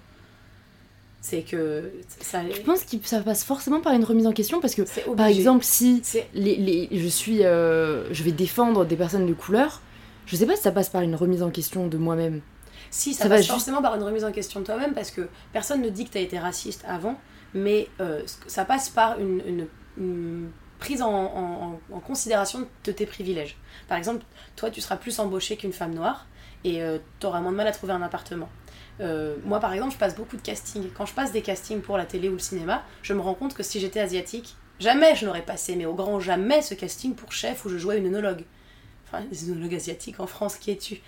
C'est que ça. Je pense que ça passe forcément par une remise en question parce que, par exemple, si les, les- je suis, euh, je vais défendre des personnes de couleur, je sais pas si ça passe par une remise en question de moi-même. Si, ça, Ça va passe juste- forcément par une remise en question de toi-même parce que personne ne dit que tu as été raciste avant, mais euh, ça passe par une, une- une prise en, considération de tes privilèges. Par exemple, toi, tu seras plus embauché qu'une femme noire et tu auras moins de mal à trouver un appartement. Euh, moi, par exemple, je passe beaucoup de castings. Quand je passe des castings pour la télé ou le cinéma, je me rends compte que si j'étais asiatique, jamais je n'aurais passé, mais au grand jamais, ce casting pour chef où je jouais une œnologue. Enfin, des œnologues asiatiques en France, qui es-tu?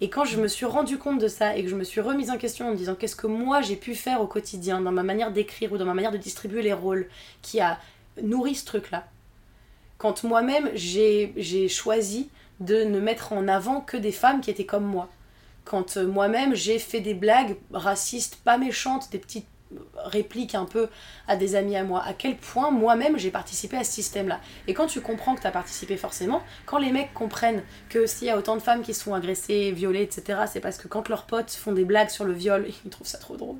Et quand je me suis rendu compte de ça et que je me suis remise en question en me disant qu'est-ce que moi j'ai pu faire au quotidien dans ma manière d'écrire ou dans ma manière de distribuer les rôles qui a nourri ce truc-là, quand moi-même j'ai choisi de ne mettre en avant que des femmes qui étaient comme moi, quand euh, moi-même j'ai fait des blagues racistes, pas méchantes, des petites répliques un peu à des amis à moi, à quel point moi-même j'ai participé à ce système-là. Et quand tu comprends que tu as participé forcément, quand les mecs comprennent que s'il y a autant de femmes qui se font agresser, violées, etc., c'est parce que quand leurs potes font des blagues sur le viol, ils trouvent ça trop drôle.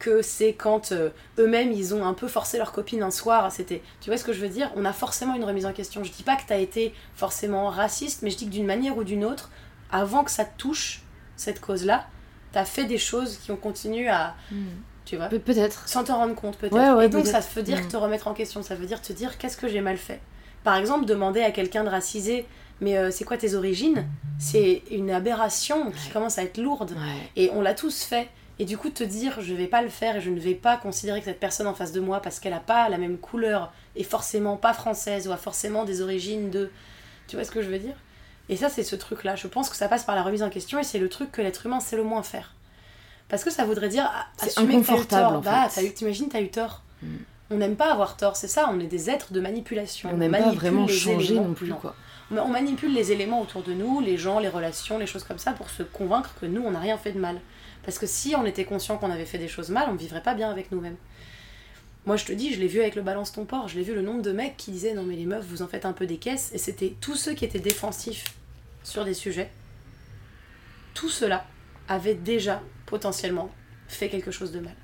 Que c'est quand euh, eux-mêmes ils ont un peu forcé leur copine un soir, c'était. Tu vois ce que je veux dire? On a forcément une remise en question. Je dis pas que t'as été forcément raciste, mais je dis que d'une manière ou d'une autre, avant que ça te touche, cette cause-là, t'as fait des choses qui ont continué à. Tu vois Pe- Peut-être. sans t'en rendre compte peut-être. Ouais, ouais, et donc ça veut dire Mm. te remettre en question, ça veut dire te dire qu'est-ce que j'ai mal fait? Par exemple, demander à quelqu'un de racisé, mais euh, c'est quoi tes origines? C'est une aberration qui Ouais. commence à être lourde. Ouais. Et on l'a tous fait. Et du coup, te dire je vais pas le faire et je ne vais pas considérer que cette personne en face de moi, parce qu'elle a pas la même couleur, et forcément pas française, ou a forcément des origines de. Tu vois ce que je veux dire? Et ça, c'est ce truc-là. Je pense que ça passe par la remise en question et c'est le truc que l'être humain sait le moins faire. Parce que ça voudrait dire ah, assumer que t'as eu tort. en Bah, fait. t'as eu- t'imagines, t'as eu tort. Mm. On n'aime pas avoir tort, c'est ça, on est des êtres de manipulation. On n'aime pas vraiment changer éléments. non plus, quoi. On manipule les éléments autour de nous, les gens, les relations, les choses comme ça, pour se convaincre que nous, on n'a rien fait de mal. Parce que si on était conscient qu'on avait fait des choses mal, on ne vivrait pas bien avec nous-mêmes. Moi, je te dis, je l'ai vu avec le balance ton porc, je l'ai vu le nombre de mecs qui disaient non mais les meufs, vous en faites un peu des caisses, et c'était tous ceux qui étaient défensifs sur des sujets. Tout cela avait déjà potentiellement fait quelque chose de mal.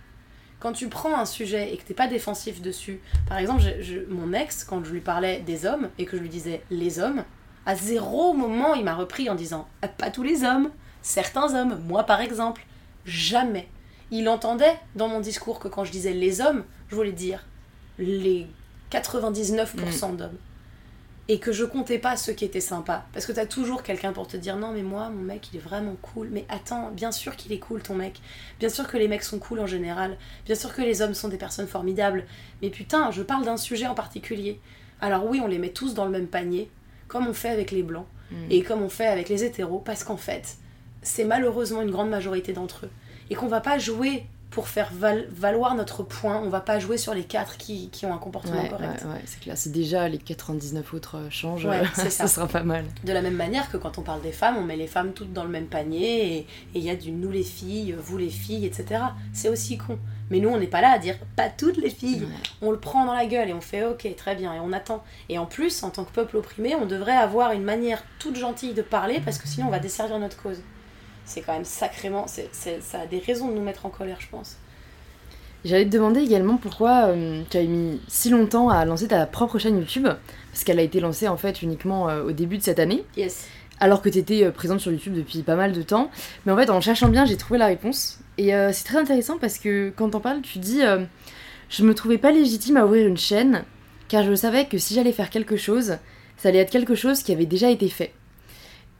Quand tu prends un sujet et que t'es pas défensif dessus, par exemple, mon ex, quand je lui parlais des hommes et que je lui disais les hommes, à zéro moment il m'a repris en disant Ah, pas tous les hommes, certains hommes, moi par exemple, jamais. Il entendait dans mon discours que quand je disais les hommes, je voulais dire les 99% d'hommes. et que je comptais pas ceux qui étaient sympas. Parce que t'as toujours quelqu'un pour te dire non mais moi mon mec il est vraiment cool. Mais attends, bien sûr qu'il est cool ton mec. Bien sûr que les mecs sont cool en général. Bien sûr que les hommes sont des personnes formidables. Mais putain, je parle d'un sujet en particulier. Alors oui, on les met tous dans le même panier, comme on fait avec les blancs Mm. et comme on fait avec les hétéros, parce qu'en fait, c'est malheureusement une grande majorité d'entre eux. Et qu'on va pas jouer pour faire val- valoir notre point, on va pas jouer sur les quatre qui, qui ont un comportement Ouais, correct. ouais, ouais, c'est clair. C'est déjà les 99 autres euh, changent, Ouais, euh, ça. ça sera pas mal. De la même manière que quand on parle des femmes, on met les femmes toutes dans le même panier et il y a du nous les filles, vous les filles, etc. C'est aussi con. Mais nous, on n'est pas là à dire pas toutes les filles. On le prend dans la gueule et on fait ok, très bien, et on attend. Et en plus, en tant que peuple opprimé, on devrait avoir une manière toute gentille de parler parce que sinon on va desservir notre cause. C'est quand même sacrément. c'est c'est- ça a des raisons de nous mettre en colère, je pense. J'allais te demander également pourquoi euh, tu avais mis si longtemps à lancer ta propre chaîne YouTube, parce qu'elle a été lancée en fait uniquement euh, au début de cette année, Yes. alors que tu étais présente sur YouTube depuis pas mal de temps. Mais en fait, en cherchant bien, j'ai trouvé la réponse. Et euh, c'est très intéressant parce que quand t'en parles, tu dis euh, Je me trouvais pas légitime à ouvrir une chaîne, car je savais que si j'allais faire quelque chose, ça allait être quelque chose qui avait déjà été fait.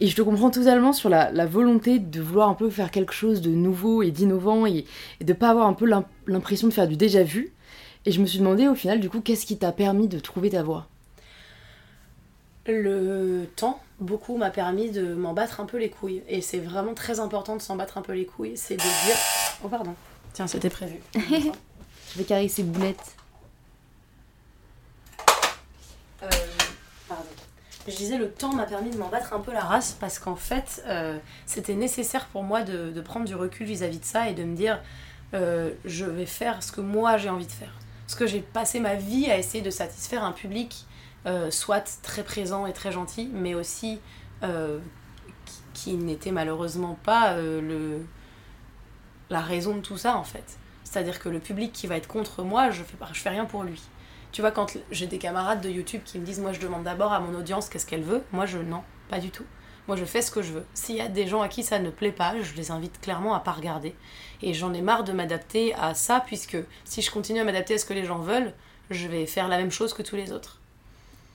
Et je te comprends totalement sur la, la volonté de vouloir un peu faire quelque chose de nouveau et d'innovant et, et de pas avoir un peu l'im- l'impression de faire du déjà vu. Et je me suis demandé au final, du coup, qu'est-ce qui t'a permis de trouver ta voie? Le temps, beaucoup, m'a permis de m'en battre un peu les couilles. Et c'est vraiment très important de s'en battre un peu les couilles. C'est de dire. Oh, pardon. Tiens, c'était prévu. Je vais caresser Boulette. Euh, pardon. Je disais, le temps m'a permis de m'en battre un peu la race parce qu'en fait, euh, c'était nécessaire pour moi de, prendre du recul vis-à-vis de ça et de me dire, euh, je vais faire ce que moi j'ai envie de faire. Parce que j'ai passé ma vie à essayer de satisfaire un public, euh, soit très présent et très gentil, mais aussi qui, n'était malheureusement pas le, la raison de tout ça en fait. C'est-à-dire que le public qui va être contre moi, je fais, je fais rien pour lui. Tu vois, quand j'ai des camarades de YouTube qui me disent, moi je demande d'abord à mon audience qu'est-ce qu'elle veut, moi je, non, pas du tout. Moi je fais ce que je veux. S'il y a des gens à qui ça ne plaît pas, je les invite clairement à pas regarder. Et j'en ai marre de m'adapter à ça, puisque si je continue à m'adapter à ce que les gens veulent, je vais faire la même chose que tous les autres.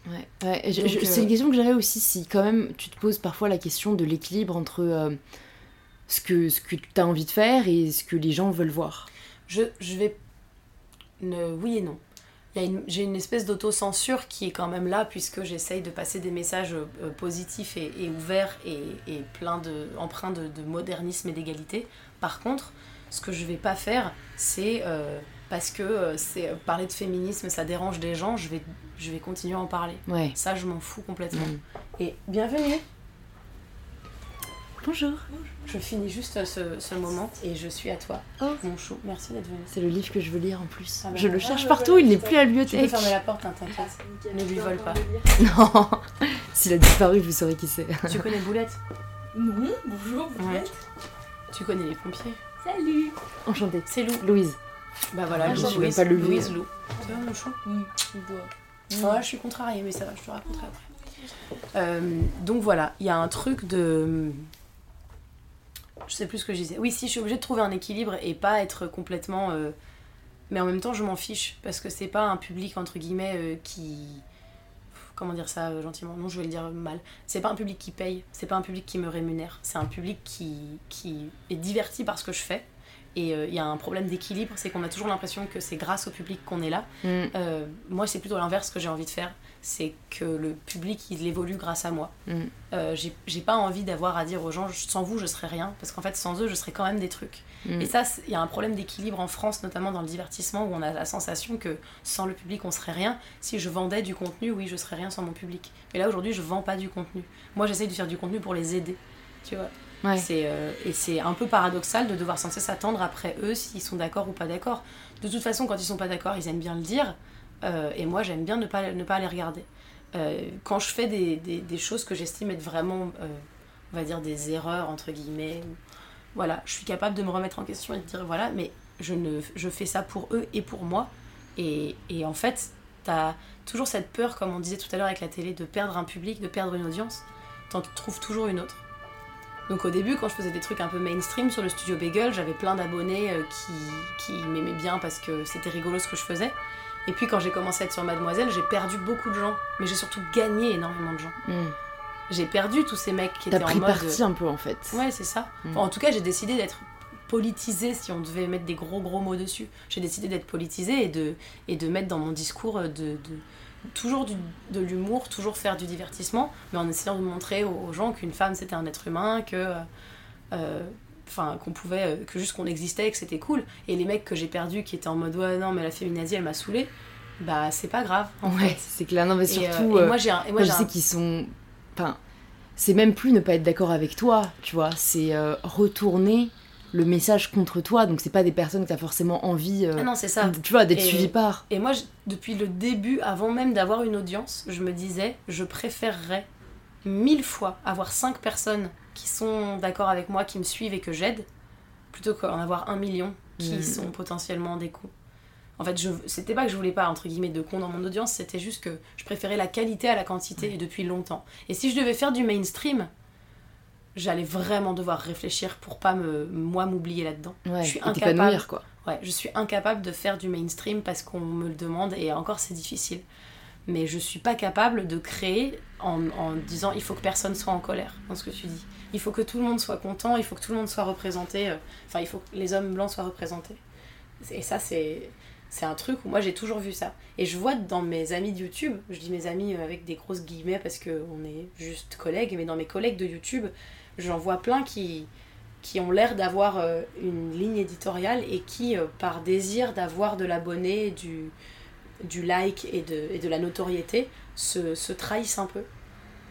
Ouais, ouais, euh, c'est une question que j'aurais aussi si quand même tu te poses parfois la question de l'équilibre entre euh, ce que, ce que tu as envie de faire et ce que les gens veulent voir. Je, je vais. Ne, oui et non. J'ai une espèce d'autocensure qui est quand même là, puisque j'essaye de passer des messages euh, positifs et, et ouverts et, et plein de, empreints de, de modernisme et d'égalité. Par contre, ce que je vais pas faire, c'est. euh, parce que euh, c'est euh, parler de féminisme, ça dérange des gens, je vais, je vais continuer à en parler. Ouais. Ça, je m'en fous complètement. Mm. Et bienvenue Bonjour. Je finis juste ce, ce moment et je suis à toi, Oh. mon chou. Merci d'être venu. C'est le livre que je veux lire en plus. Ah bah je le cherche Ah, partout, il n'est plus à la Tu peux bibliothèque. fermer la porte, hein, t'inquiète. Ne lui vole pas. Non, s'il a disparu, vous saurez qui c'est. Tu connais Boulette Non, bonjour, Ouais. êtes Tu connais les pompiers Salut Enchantée. C'est Lou. Louise. Bah voilà, Ah, Louise, même pas levée. Louise Lou. Ça va mon chou Oui, tu je suis contrariée, mais ça va, je te raconterai après. Euh, donc voilà, il y a un truc de. Je sais plus ce que je disais. Oui, si, je suis obligée de trouver un équilibre et pas être complètement. euh, Mais en même temps, je m'en fiche parce que c'est pas un public, entre guillemets, euh, qui. Comment dire ça euh, gentiment? Non, je vais le dire mal. C'est pas un public qui paye, c'est pas un public qui me rémunère. C'est un public qui, qui est diverti par ce que je fais. Et euh, il y a un problème d'équilibre, c'est qu'on a toujours l'impression que c'est grâce au public qu'on est là. Mm. Euh, moi, c'est plutôt l'inverse que j'ai envie de faire. C'est que le public, il évolue grâce à moi. Mm. Euh, j'ai pas envie d'avoir à dire aux gens, sans vous, je serais rien. Parce qu'en fait, sans eux, je serais quand même des trucs. Mm. Et ça, il y a un problème d'équilibre en France, notamment dans le divertissement, où on a la sensation que sans le public, on serait rien. Si je vendais du contenu, oui, je serais rien sans mon public. Mais là, aujourd'hui, je vends pas du contenu. Moi, j'essaye de faire du contenu pour les aider. Tu vois? C'est, euh, et c'est un peu paradoxal de devoir sans cesse attendre après eux s'ils sont d'accord ou pas d'accord. De toute façon, quand ils sont pas d'accord, ils aiment bien le dire. euh, et moi, j'aime bien ne pas, ne pas les regarder. Euh, quand je fais des, des, des choses que j'estime être vraiment, on va dire, des erreurs, entre guillemets, voilà, je suis capable de me remettre en question et de dire, voilà, mais je, ne, je fais ça pour eux et pour moi. Et, et en fait, t'as toujours cette peur, comme on disait tout à l'heure avec la télé, de perdre un public, de perdre une audience. T'en trouves toujours une autre. Donc au début, quand je faisais des trucs un peu mainstream sur le studio Bagel, j'avais plein d'abonnés euh, qui, qui m'aimaient bien parce que c'était rigolo ce que je faisais. Et puis quand j'ai commencé à être sur Mademoiselle, j'ai perdu beaucoup de gens. Mais j'ai surtout gagné énormément de gens. Mm. J'ai perdu tous ces mecs qui étaient en pris mode. parti un peu en fait. Ouais, c'est ça. Mm. Enfin, en tout cas, j'ai décidé d'être politisée, si on devait mettre des gros gros mots dessus. J'ai décidé d'être politisée et de, et de mettre dans mon discours euh, de, de- toujours du- de l'humour, toujours faire du divertissement, mais en essayant de montrer aux, aux gens qu'une femme c'était un être humain, que. euh, euh, Enfin, qu'on pouvait. euh, que juste qu'on existait et que c'était cool. Et les mecs que j'ai perdus qui étaient en mode ouais, non, mais la féminazie elle m'a saoulée, bah c'est pas grave. En Ouais, fait. c'est clair. Non, mais Et, euh, surtout. et euh, moi j'ai un. et moi, je sais un- qu'ils sont. Enfin, c'est même plus ne pas être d'accord avec toi, tu vois. C'est euh, retourner le message contre toi. Donc, c'est pas des personnes que t'as forcément envie. euh, Ah non, ça. tu vois, d'être suivi par. Et moi, je- depuis le début, avant même d'avoir une audience, je me disais, je préférerais mille fois avoir cinq personnes qui sont d'accord avec moi, qui me suivent et que j'aide, plutôt qu'en avoir un million qui Mm. sont potentiellement des cons. En fait, c'était pas que je voulais pas, entre guillemets, de cons dans mon audience, c'était juste que je préférais la qualité à la quantité et depuis longtemps. Et si je devais faire du mainstream, j'allais vraiment devoir réfléchir pour pas me, moi m'oublier là-dedans. Ouais, je suis incapable. quoi. Ouais, je suis incapable de faire du mainstream parce qu'on me le demande et encore c'est difficile. Mais je suis pas capable de créer en, en disant il faut que personne soit en colère dans ce que tu dis. Il faut que tout le monde soit content, il faut que tout le monde soit représenté. euh, Enfin, il faut que les hommes blancs soient représentés. Et ça, c'est. C'est un truc où moi j'ai toujours vu ça. Et je vois dans mes amis de YouTube, je dis mes amis avec des grosses guillemets parce qu'on est juste collègues, mais dans mes collègues de YouTube, j'en vois plein qui, qui ont l'air d'avoir euh, une ligne éditoriale et qui, euh, par désir d'avoir de l'abonné, du, du like et de, et de la notoriété, se, se trahissent un peu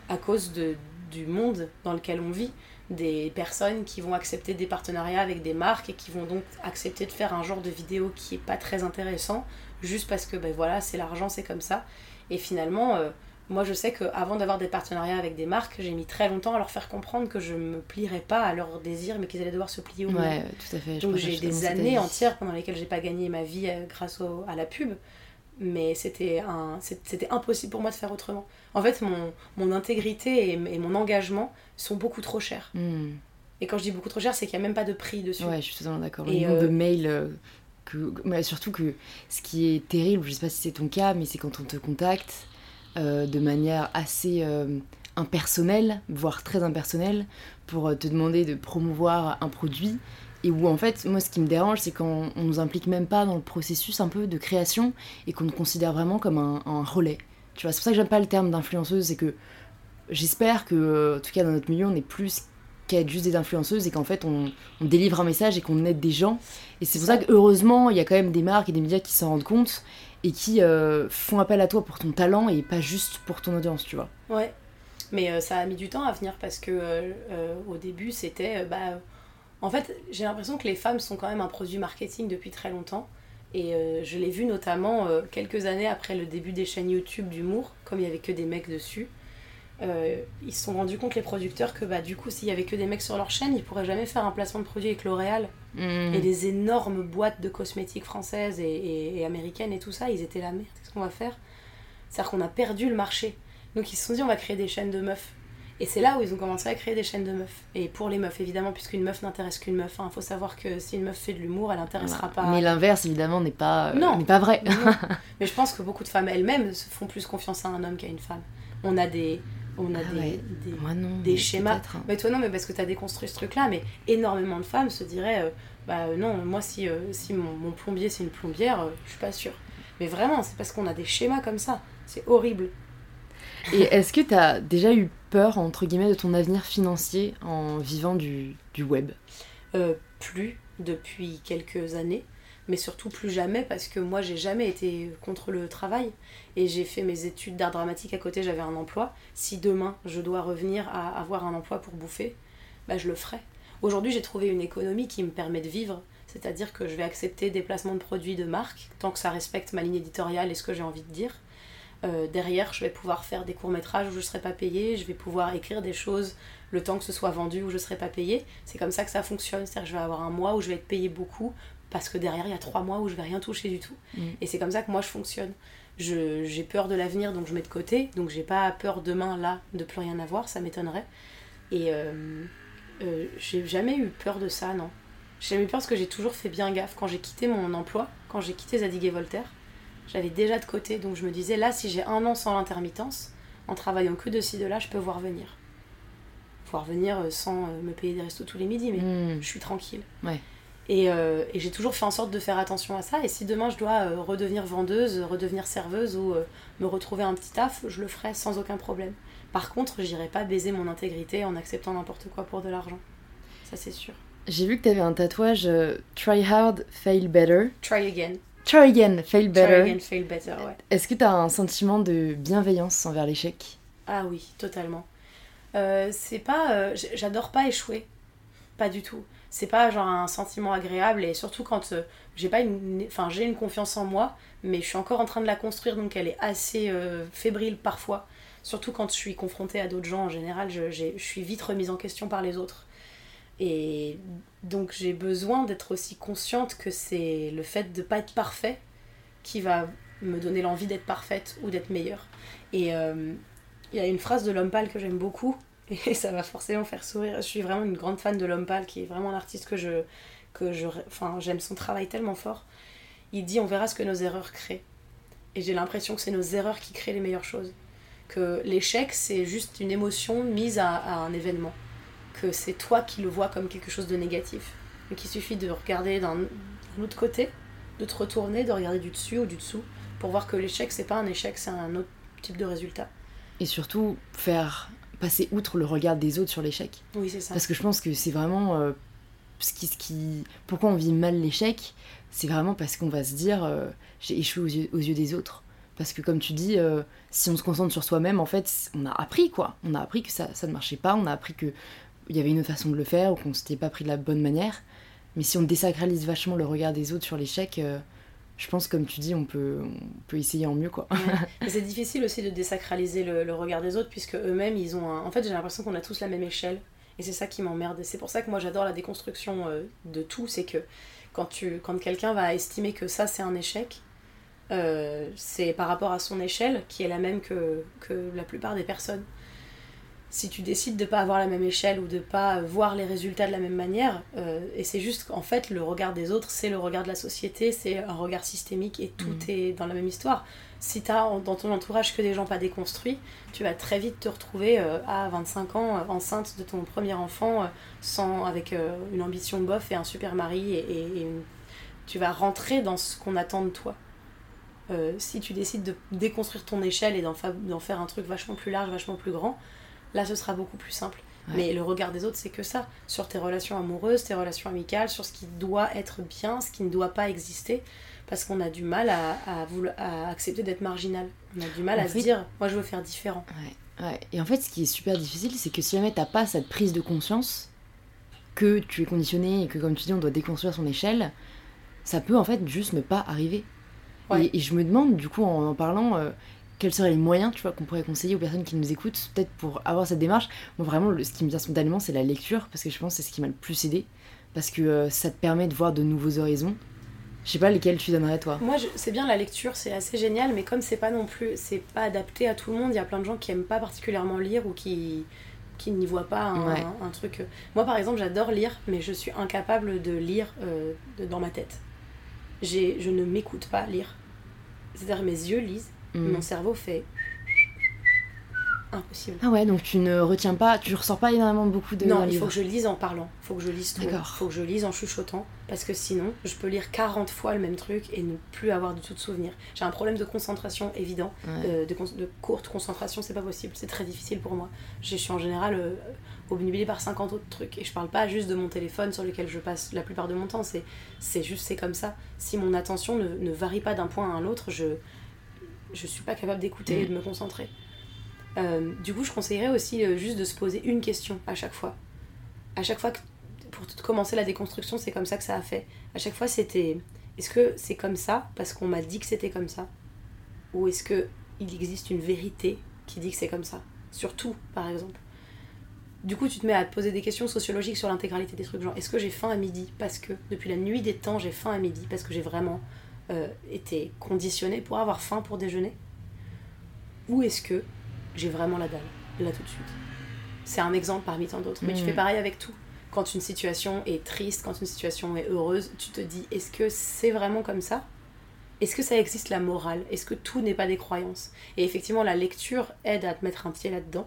à cause de, du monde dans lequel on vit. Des personnes qui vont accepter des partenariats avec des marques et qui vont donc accepter de faire un genre de vidéo qui est pas très intéressant juste parce que ben voilà c'est l'argent c'est comme ça et finalement euh, moi je sais qu'avant d'avoir des partenariats avec des marques j'ai mis très longtemps à leur faire comprendre que je me plierais pas à leurs désirs mais qu'ils allaient devoir se plier au mien. Ouais, tout à fait. Donc j'ai des années entières pendant lesquelles j'ai pas gagné ma vie euh, grâce au- à la pub, mais c'était un, c'était impossible pour moi de faire autrement. En fait, mon, mon intégrité et, et mon engagement sont beaucoup trop chers. Hmm. Et quand je dis beaucoup trop cher, c'est qu'il n'y a même pas de prix dessus. Ouais, je suis totalement d'accord. Le nombre de euh, mails. euh, que... mais surtout que ce qui est terrible, je sais pas si c'est ton cas, mais c'est quand on te contacte euh, de manière assez euh, impersonnelle, voire très impersonnelle, pour euh, te demander de promouvoir un produit. Et où en fait, moi ce qui me dérange, c'est quand on nous implique même pas dans le processus un peu de création et qu'on nous considère vraiment comme un, relais. Tu vois, c'est pour ça que j'aime pas le terme d'influenceuse, c'est que j'espère que, en tout cas dans notre milieu, on est plus qu'à être juste des influenceuses et qu'en fait on, on délivre un message et qu'on aide des gens. Et c'est pour Ça. que heureusement, il y a quand même des marques et des médias qui s'en rendent compte et qui euh, font appel à toi pour ton talent et pas juste pour ton audience, tu vois. Ouais. Mais euh, ça a mis du temps à venir parce que euh, au début c'était. bah, en fait, j'ai l'impression que les femmes sont quand même un produit marketing depuis très longtemps. Et je l'ai vu notamment quelques années après le début des chaînes YouTube d'humour, comme il y avait que des mecs dessus. Ils se sont rendus compte, les producteurs, que bah, du coup, s'il y avait que des mecs sur leur chaîne, ils pourraient jamais faire un placement de produit avec L'Oréal. Mm. Et les énormes boîtes de cosmétiques françaises et, et- et américaines et tout ça, ils étaient là, merde, qu'est-ce qu'on va faire? C'est-à-dire qu'on a perdu le marché. Donc ils se sont dit, on va créer des chaînes de meufs. Et c'est là où ils ont commencé à créer des chaînes de meufs. Et pour les meufs, évidemment, puisqu'une meuf n'intéresse qu'une meuf. Il faut savoir que si une meuf fait de l'humour, elle n'intéressera pas. Mais l'inverse, évidemment, n'est pas, euh, Non. n'est pas vrai. Mais je pense que beaucoup de femmes elles-mêmes se font plus confiance à un homme qu'à une femme. On a des, on a Ah des, ouais. des- Moi non. des mais schémas. hein. Mais toi non, mais parce que tu as déconstruit ce truc-là, mais énormément de femmes se diraient, euh, bah euh, non, moi si, euh, si mon, mon plombier c'est une plombière, euh, je suis pas sûre. Mais vraiment, c'est parce qu'on a des schémas comme ça. C'est horrible. Et est-ce que tu as déjà eu peur, entre guillemets, de ton avenir financier en vivant du, du web? Plus depuis quelques années, mais surtout plus jamais parce que moi j'ai jamais été contre le travail et j'ai fait mes études d'art dramatique à côté, j'avais un emploi. Si demain je dois revenir à avoir un emploi pour bouffer, bah je le ferai. Aujourd'hui j'ai trouvé une économie qui me permet de vivre, c'est-à-dire que je vais accepter des placements de produits de marque tant que ça respecte ma ligne éditoriale et ce que j'ai envie de dire. Euh, derrière, je vais pouvoir faire des courts-métrages où je ne serai pas payée, je vais pouvoir écrire des choses le temps que ce soit vendu où je ne serai pas payée. C'est comme ça que ça fonctionne. C'est-à-dire que je vais avoir un mois où je vais être payée beaucoup parce que derrière, il y a trois mois où je vais rien toucher du tout. Mm. Et c'est comme ça que moi, je fonctionne. J'ai peur de l'avenir, donc je mets de côté. Donc j'ai pas peur demain, là, de plus rien avoir. Ça m'étonnerait. Et euh, euh, j'ai jamais eu peur de ça, non. J'ai jamais eu peur parce que j'ai toujours fait bien gaffe. Quand j'ai quitté mon emploi, quand j'ai quitté Zadig et Voltaire, j'avais déjà de côté. Donc je me disais, là, si j'ai un an sans l'intermittence, en travaillant que de ci, de là, je peux voir venir. Voir venir euh, sans me payer des restos tous les midis, mais Hmm. je suis tranquille. Ouais. Et, euh, et j'ai toujours fait en sorte de faire attention à ça. Et si demain je dois euh, redevenir vendeuse, redevenir serveuse ou euh, me retrouver un petit taf, je le ferai sans aucun problème. Par contre, j'irai pas baiser mon intégrité en acceptant n'importe quoi pour de l'argent. Ça, c'est sûr. J'ai vu que t'avais un tatouage Try hard, fail better. Try again. Try again, fail Try better. again, fail better, ouais. Est-ce que t'as un sentiment de bienveillance envers l'échec? Ah oui, totalement. C'est pas. J'adore pas échouer. Pas du tout. C'est pas genre un sentiment agréable et surtout quand euh, j'ai pas une. Enfin, j'ai une confiance en moi, mais je suis encore en train de la construire donc elle est assez euh, fébrile parfois. Surtout quand je suis confrontée à d'autres gens en général, je, je suis vite remise en question par les autres. Et donc j'ai besoin d'être aussi consciente que c'est le fait de pas être parfait qui va me donner l'envie d'être parfaite ou d'être meilleure. Et euh, il y a une phrase de L'Homme Pâle que j'aime beaucoup et ça va forcément faire sourire. Je suis vraiment une grande fan de L'Homme Pâle qui est vraiment un artiste que je. que je enfin, j'aime son travail tellement fort. Il dit On verra ce que nos erreurs créent. Et j'ai l'impression que c'est nos erreurs qui créent les meilleures choses. Que l'échec, c'est juste une émotion mise à, à un événement. Que c'est toi qui le vois comme quelque chose de négatif. Mais qu'il suffit de regarder d'un autre côté, de te retourner, de regarder du dessus ou du dessous, pour voir que l'échec, c'est pas un échec, c'est un autre type de résultat. Et surtout, faire passer outre le regard des autres sur l'échec. Oui, c'est ça. Parce que je pense que c'est vraiment euh, ce qui, ce qui... Pourquoi on vit mal l'échec C'est vraiment parce qu'on va se dire euh, j'ai échoué aux yeux, aux yeux des autres. Parce que comme tu dis, euh, si on se concentre sur soi-même, en fait, on a appris quoi. On a appris que ça, ça ne marchait pas, on a appris qu'il y avait une autre façon de le faire ou qu'on s'était pas pris de la bonne manière. Mais si on désacralise vachement le regard des autres sur l'échec, je pense comme tu dis, on peut, on peut essayer en mieux quoi. C'est difficile aussi de désacraliser le, le regard des autres, puisque eux-mêmes, ils ont un... En fait, j'ai l'impression qu'on a tous la même échelle, et c'est ça qui m'emmerde. Et c'est pour ça que moi, j'adore la déconstruction euh, de tout, c'est que quand, tu... quand quelqu'un va estimer que ça, c'est un échec, euh, c'est par rapport à son échelle, qui est la même que, que la plupart des personnes. Si tu décides de pas avoir la même échelle ou de pas voir les résultats de la même manière, euh, et c'est juste qu'en fait, le regard des autres, c'est le regard de la société, c'est un regard systémique, et tout Mhm. est dans la même histoire si tu as dans ton entourage que des gens pas déconstruits, tu vas très vite te retrouver euh, à 25 ans euh, enceinte de ton premier enfant sans, avec euh, une ambition bof et un super mari et, et- et une- tu vas rentrer dans ce qu'on attend de toi. Si tu décides de déconstruire ton échelle et d'en, fa- d'en faire un truc vachement plus large, vachement plus grand, là ce sera beaucoup plus simple. Ouais. Mais le regard des autres, c'est que ça. Sur tes relations amoureuses, tes relations amicales, sur ce qui doit être bien, ce qui ne doit pas exister parce qu'on a du mal à, à, vouloir- à accepter d'être marginal. On a du mal En à se dire, moi je veux faire différent. Ouais, ouais. Et en fait, ce qui est super difficile, c'est que si jamais t'as pas cette prise de conscience que tu es conditionné et que, comme tu dis, on doit déconstruire son échelle, ça peut en fait juste ne pas arriver. Et je me demande, du coup, en en parlant, euh, quels seraient les moyens, tu vois, qu'on pourrait conseiller aux personnes qui nous écoutent, peut-être pour avoir cette démarche. Moi, vraiment, le- ce qui me vient spontanément, c'est la lecture, parce que je pense que c'est ce qui m'a le plus aidé, parce que euh, ça te permet de voir de nouveaux horizons. Je sais pas lesquels tu donnerais, toi. Moi, je- c'est bien la lecture, c'est assez génial, mais comme c'est pas non plus, c'est pas adapté à tout le monde, il y a plein de gens qui aiment pas particulièrement lire ou qui qui n'y voient pas un, Ouais. un truc. Moi, par exemple, j'adore lire, mais je suis incapable de lire euh, de- dans ma tête. J'ai, je ne m'écoute pas lire. C'est-à-dire mes yeux lisent, Mm. mon cerveau fait impossible. Ah ouais, donc tu ne retiens pas, tu ressors pas énormément beaucoup de Non, il faut que je lise en parlant, il faut que je lise tout, il faut que je lise en chuchotant, parce que sinon, je peux lire 40 fois le même truc et ne plus avoir du tout de souvenir. J'ai un problème de concentration évident, Ouais. euh, de, courte concentration, c'est pas possible, c'est très difficile pour moi. Je suis en général euh, obnubilée par 50 autres trucs, et je parle pas juste de mon téléphone sur lequel je passe la plupart de mon temps, c'est, c'est juste, c'est comme ça. Si mon attention ne, ne varie pas d'un point à un autre, je, je suis pas capable d'écouter et de me concentrer. Euh, du coup, je conseillerais aussi euh, juste de se poser une question à chaque fois. À chaque fois que, pour commencer la déconstruction, c'est comme ça que ça a fait. À chaque fois, c'était est-ce que c'est comme ça parce qu'on m'a dit que c'était comme ça? Ou est-ce que il existe une vérité qui dit que c'est comme ça? Sur tout, par exemple. Du coup, tu te mets à te poser des questions sociologiques sur l'intégralité des trucs. Genre, est-ce que j'ai faim à midi Parce que depuis la nuit des temps, j'ai faim à midi. Parce que j'ai vraiment euh, été conditionnée pour avoir faim pour déjeuner Ou est-ce que j'ai vraiment la dalle, là tout de suite C'est un exemple parmi tant d'autres. Mais tu fais pareil avec tout. Quand une situation est triste, quand une situation est heureuse, tu te dis est-ce que c'est vraiment comme ça est-ce que ça existe la morale? Est-ce que tout n'est pas des croyances? Et effectivement, la lecture aide à te mettre un pied là-dedans.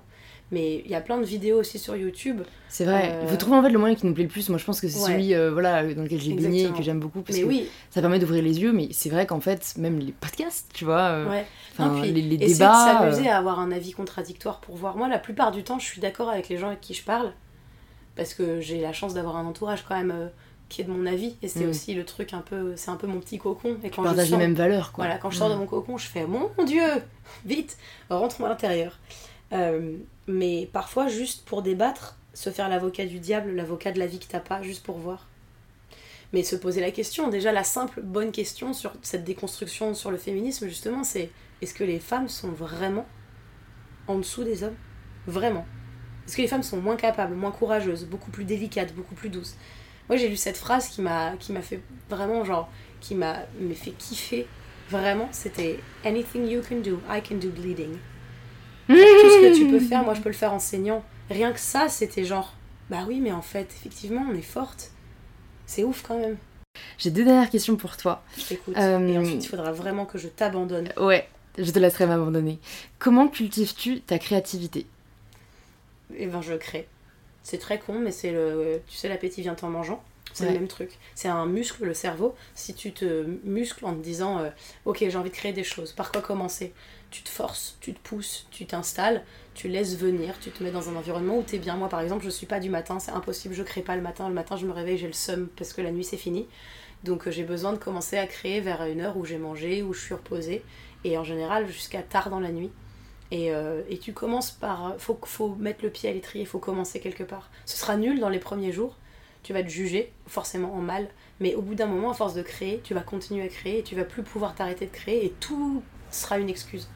Mais il y a plein de vidéos aussi sur YouTube. C'est vrai. Euh, Il faut trouver en fait le moyen qui nous plaît le plus. Moi, je pense que c'est Ouais. celui euh, voilà, dans lequel j'ai baigné et que j'aime beaucoup. Parce Mais que oui, ça permet d'ouvrir les yeux. Mais c'est vrai qu'en fait, même les podcasts, tu vois, euh, ouais. Non, puis les, les essayer débats. de s'amuser euh, à avoir un avis contradictoire pour voir. Moi, la plupart du temps, je suis d'accord avec les gens avec qui je parle. Parce que j'ai la chance d'avoir un entourage quand même qui est de mon avis. Et c'est Mm. aussi le truc un peu. C'est un peu mon petit cocon. Et quand je partage les mêmes valeurs, quoi. Voilà, quand je sors de Mm. mon cocon, je fais Mon Dieu, vite, rentrons à l'intérieur. Euh, mais parfois, juste pour débattre, se faire l'avocat du diable, l'avocat de la vie que t'as pas, juste pour voir. Mais se poser la question, déjà la simple bonne question sur cette déconstruction sur le féminisme, justement, c'est est-ce que les femmes sont vraiment en dessous des hommes? Vraiment Est-ce que les femmes sont moins capables, moins courageuses, beaucoup plus délicates, beaucoup plus douces? Moi j'ai lu cette phrase qui m'a qui m'a fait vraiment genre qui m'a m'a fait kiffer vraiment, c'était anything you can do, I can do bleeding. Tout ce que tu peux faire, moi je peux le faire en saignant. Rien que ça, c'était genre bah oui, mais en fait, effectivement, on est forte. C'est ouf quand même. J'ai deux dernières questions pour toi. Je t'écoute. Euh, Et ensuite, il faudra vraiment que je t'abandonne. Ouais, je te laisserai m'abandonner. Comment cultives-tu ta créativité? Et ben je crée. C'est très con, mais c'est le. Tu sais, l'appétit vient en mangeant. C'est Ouais. le même truc. C'est un muscle, le cerveau. Si tu te muscles en te disant, euh, ok, j'ai envie de créer des choses, par quoi commencer? Tu te forces, tu te pousses, tu t'installes, tu laisses venir, tu te mets dans un environnement où t'es bien. Moi, par exemple, je suis pas du matin, c'est impossible, je crée pas le matin. Le matin, je me réveille, j'ai le seum parce que la nuit c'est fini. Donc euh, j'ai besoin de commencer à créer vers une heure où j'ai mangé, où je suis reposée, et en général jusqu'à tard dans la nuit. Et, euh, tu commences par. Faut, faut mettre le pied à l'étrier, faut commencer quelque part. Ce sera nul dans les premiers jours, tu vas te juger, forcément en mal, mais au bout d'un moment, à force de créer, tu vas continuer à créer et tu vas plus pouvoir t'arrêter de créer et tout sera une excuse.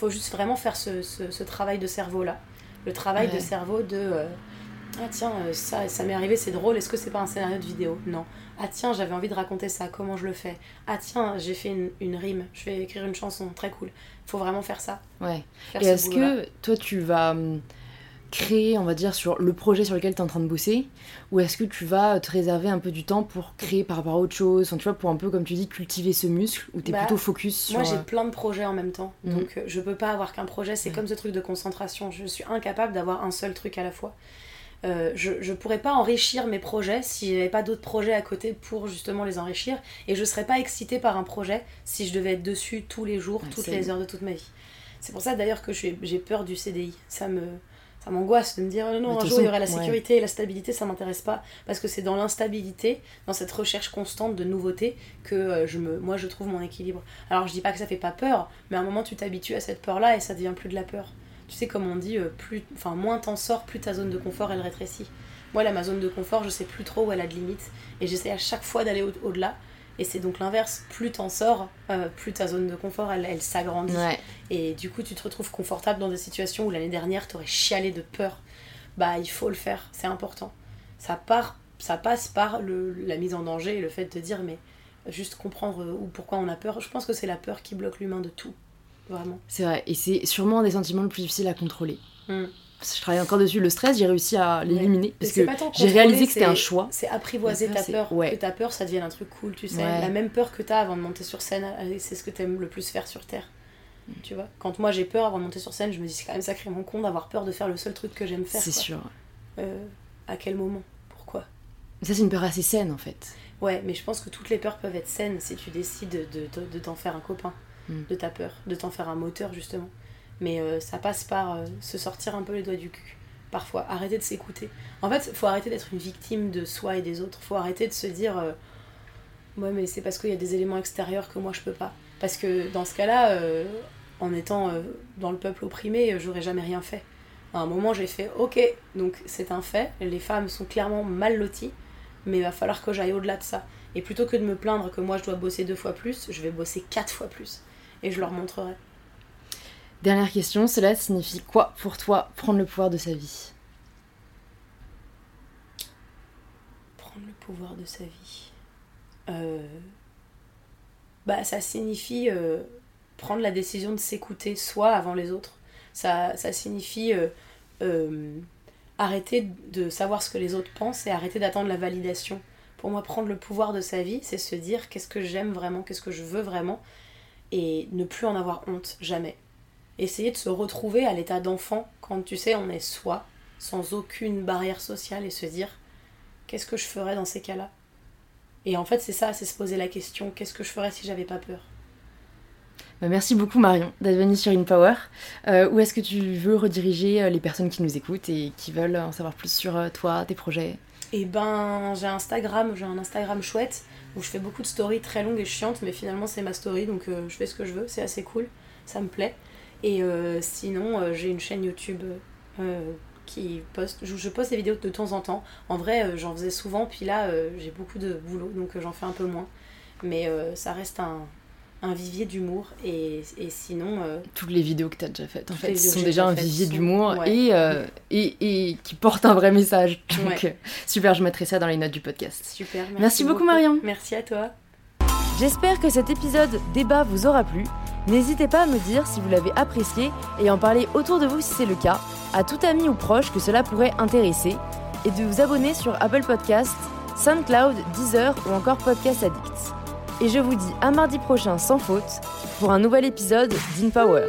Faut juste vraiment faire ce, ce- ce travail de cerveau-là. Le travail Ouais. de cerveau de. euh, ah tiens, euh, ça, ça m'est arrivé, c'est drôle, est-ce que c'est pas un scénario de vidéo? Non. Ah tiens, j'avais envie de raconter ça, comment je le fais? Ah tiens, j'ai fait une, une rime, je vais écrire une chanson, très cool. Faut vraiment faire ça. Ouais. Faire Et ce est-ce que toi, tu vas hum, créer, on va dire, sur le projet sur lequel tu es en train de bosser Ou est-ce que tu vas te réserver un peu du temps pour créer par rapport à autre chose Enfin, Tu vois, pour un peu, comme tu dis, cultiver ce muscle Ou tu es Bah, plutôt focus sur... Moi, j'ai euh, plein de projets en même temps. Mhm. Donc, euh, je peux pas avoir qu'un projet. C'est Ouais. comme ce truc de concentration. Je suis incapable d'avoir un seul truc à la fois. Euh, je, je pourrais pas enrichir mes projets si j'avais pas d'autres projets à côté pour justement les enrichir. Et je serais pas excitée par un projet si je devais être dessus tous les jours, Ouais, toutes les heures de toute ma vie. C'est pour ça d'ailleurs que j'ai peur du CDI. Ça me. Ça m'angoisse de me dire oh non, un jour il y aurait la ouais. sécurité et la stabilité, ça m'intéresse pas. Parce que c'est dans l'instabilité, dans cette recherche constante de nouveautés, que euh, je me, moi je trouve mon équilibre. Alors je dis pas que ça fait pas peur, mais à un moment tu t'habitues à cette peur-là et ça devient plus de la peur. Tu sais, comme on dit, euh, plus, enfin, moins t'en sors, plus ta zone de confort elle rétrécit. Moi, là, ma zone de confort, je sais plus trop où elle a de limite et j'essaie à chaque fois d'aller au- au-delà. Et c'est donc l'inverse, plus t'en sors, euh, plus ta zone de confort elle, elle s'agrandit. Ouais. Et du coup, tu te retrouves confortable dans des situations où l'année dernière, t'aurais chialé de peur. Bah, il faut le faire, c'est important. Ça, part, ça passe par le, la mise en danger et le fait de dire, mais juste comprendre ou pourquoi on a peur. Je pense que c'est la peur qui bloque l'humain de tout. Vraiment. C'est vrai. Et c'est sûrement un des sentiments le plus difficiles à contrôler. Mm. Je travaille encore dessus. Le stress, j'ai réussi à l'éliminer. Parce que j'ai réalisé que c'était un choix. C'est apprivoiser ta peur. ouais. Que ta peur, ça devienne un truc cool, tu sais. Ouais. La même peur que t'as avant de monter sur scène, c'est ce que t'aimes le plus faire sur Terre. Tu vois Quand moi j'ai peur avant de monter sur scène, je me dis c'est quand même sacrément con d'avoir peur de faire le seul truc que j'aime faire. C'est sûr. Euh, à quel moment? Pourquoi? Ça, c'est une peur assez saine en fait. Ouais, mais je pense que toutes les peurs peuvent être saines si tu décides de, de- de t'en faire un copain, Mm. de ta peur, de t'en faire un moteur justement. Mais euh, ça passe par euh, se sortir un peu les doigts du cul, parfois. Arrêter de s'écouter. En fait, faut arrêter d'être une victime de soi et des autres. Faut arrêter de se dire euh, Ouais, mais c'est parce qu'il y a des éléments extérieurs que moi je peux pas. Parce que dans ce cas-là, euh, en étant dans le peuple opprimé, j'aurais jamais rien fait. À un moment, j'ai fait Ok, donc c'est un fait, les femmes sont clairement mal loties mais il va falloir que j'aille au-delà de ça. Et plutôt que de me plaindre que moi je dois bosser deux fois plus, je vais bosser quatre fois plus. Et je leur montrerai. Dernière question, cela signifie quoi pour toi prendre le pouvoir de sa vie Prendre le pouvoir de sa vie. Euh, Bah, ça signifie euh, prendre la décision de s'écouter soi avant les autres. Ça, signifie euh, arrêter de savoir ce que les autres pensent et arrêter d'attendre la validation. Pour moi, prendre le pouvoir de sa vie, c'est se dire qu'est-ce que j'aime vraiment, qu'est-ce que je veux vraiment, et ne plus en avoir honte, jamais. Essayer de se retrouver à l'état d'enfant quand tu sais, on est soi, sans aucune barrière sociale, et se dire qu'est-ce que je ferais dans ces cas-là? Et en fait, c'est ça, c'est se poser la question qu'est-ce que je ferais si j'avais pas peur? Bah, merci beaucoup Marion d'être venue sur InPower. Euh, où est-ce que tu veux rediriger euh, les personnes qui nous écoutent et qui veulent en savoir plus sur euh, toi, tes projets? Eh ben, j'ai Instagram, j'ai un Instagram chouette où je fais beaucoup de stories très longues et chiantes, mais finalement c'est ma story donc je fais ce que je veux, c'est assez cool, ça me plaît. Et sinon, j'ai une chaîne YouTube qui poste, je, je, poste des vidéos de temps en temps. En vrai, j'en faisais souvent, puis là j'ai beaucoup de boulot donc j'en fais un peu moins. Mais ça reste un, un vivier d'humour et, et, sinon euh, toutes les vidéos que tu as déjà faites en fait sont déjà un vivier d'humour et, euh, et, et, qui portent un vrai message. Donc euh, super je mettrai ça dans les notes du podcast. Super merci, beaucoup, beaucoup. Marion. Merci à toi. J'espère que cet épisode débat vous aura plu n'hésitez pas à me dire si vous l'avez apprécié et en parler autour de vous si c'est le cas à tout ami ou proche que cela pourrait intéresser et de vous abonner sur Apple Podcasts SoundCloud Deezer ou encore Podcast Addict et je vous dis à mardi prochain sans faute pour un nouvel épisode d'InPower.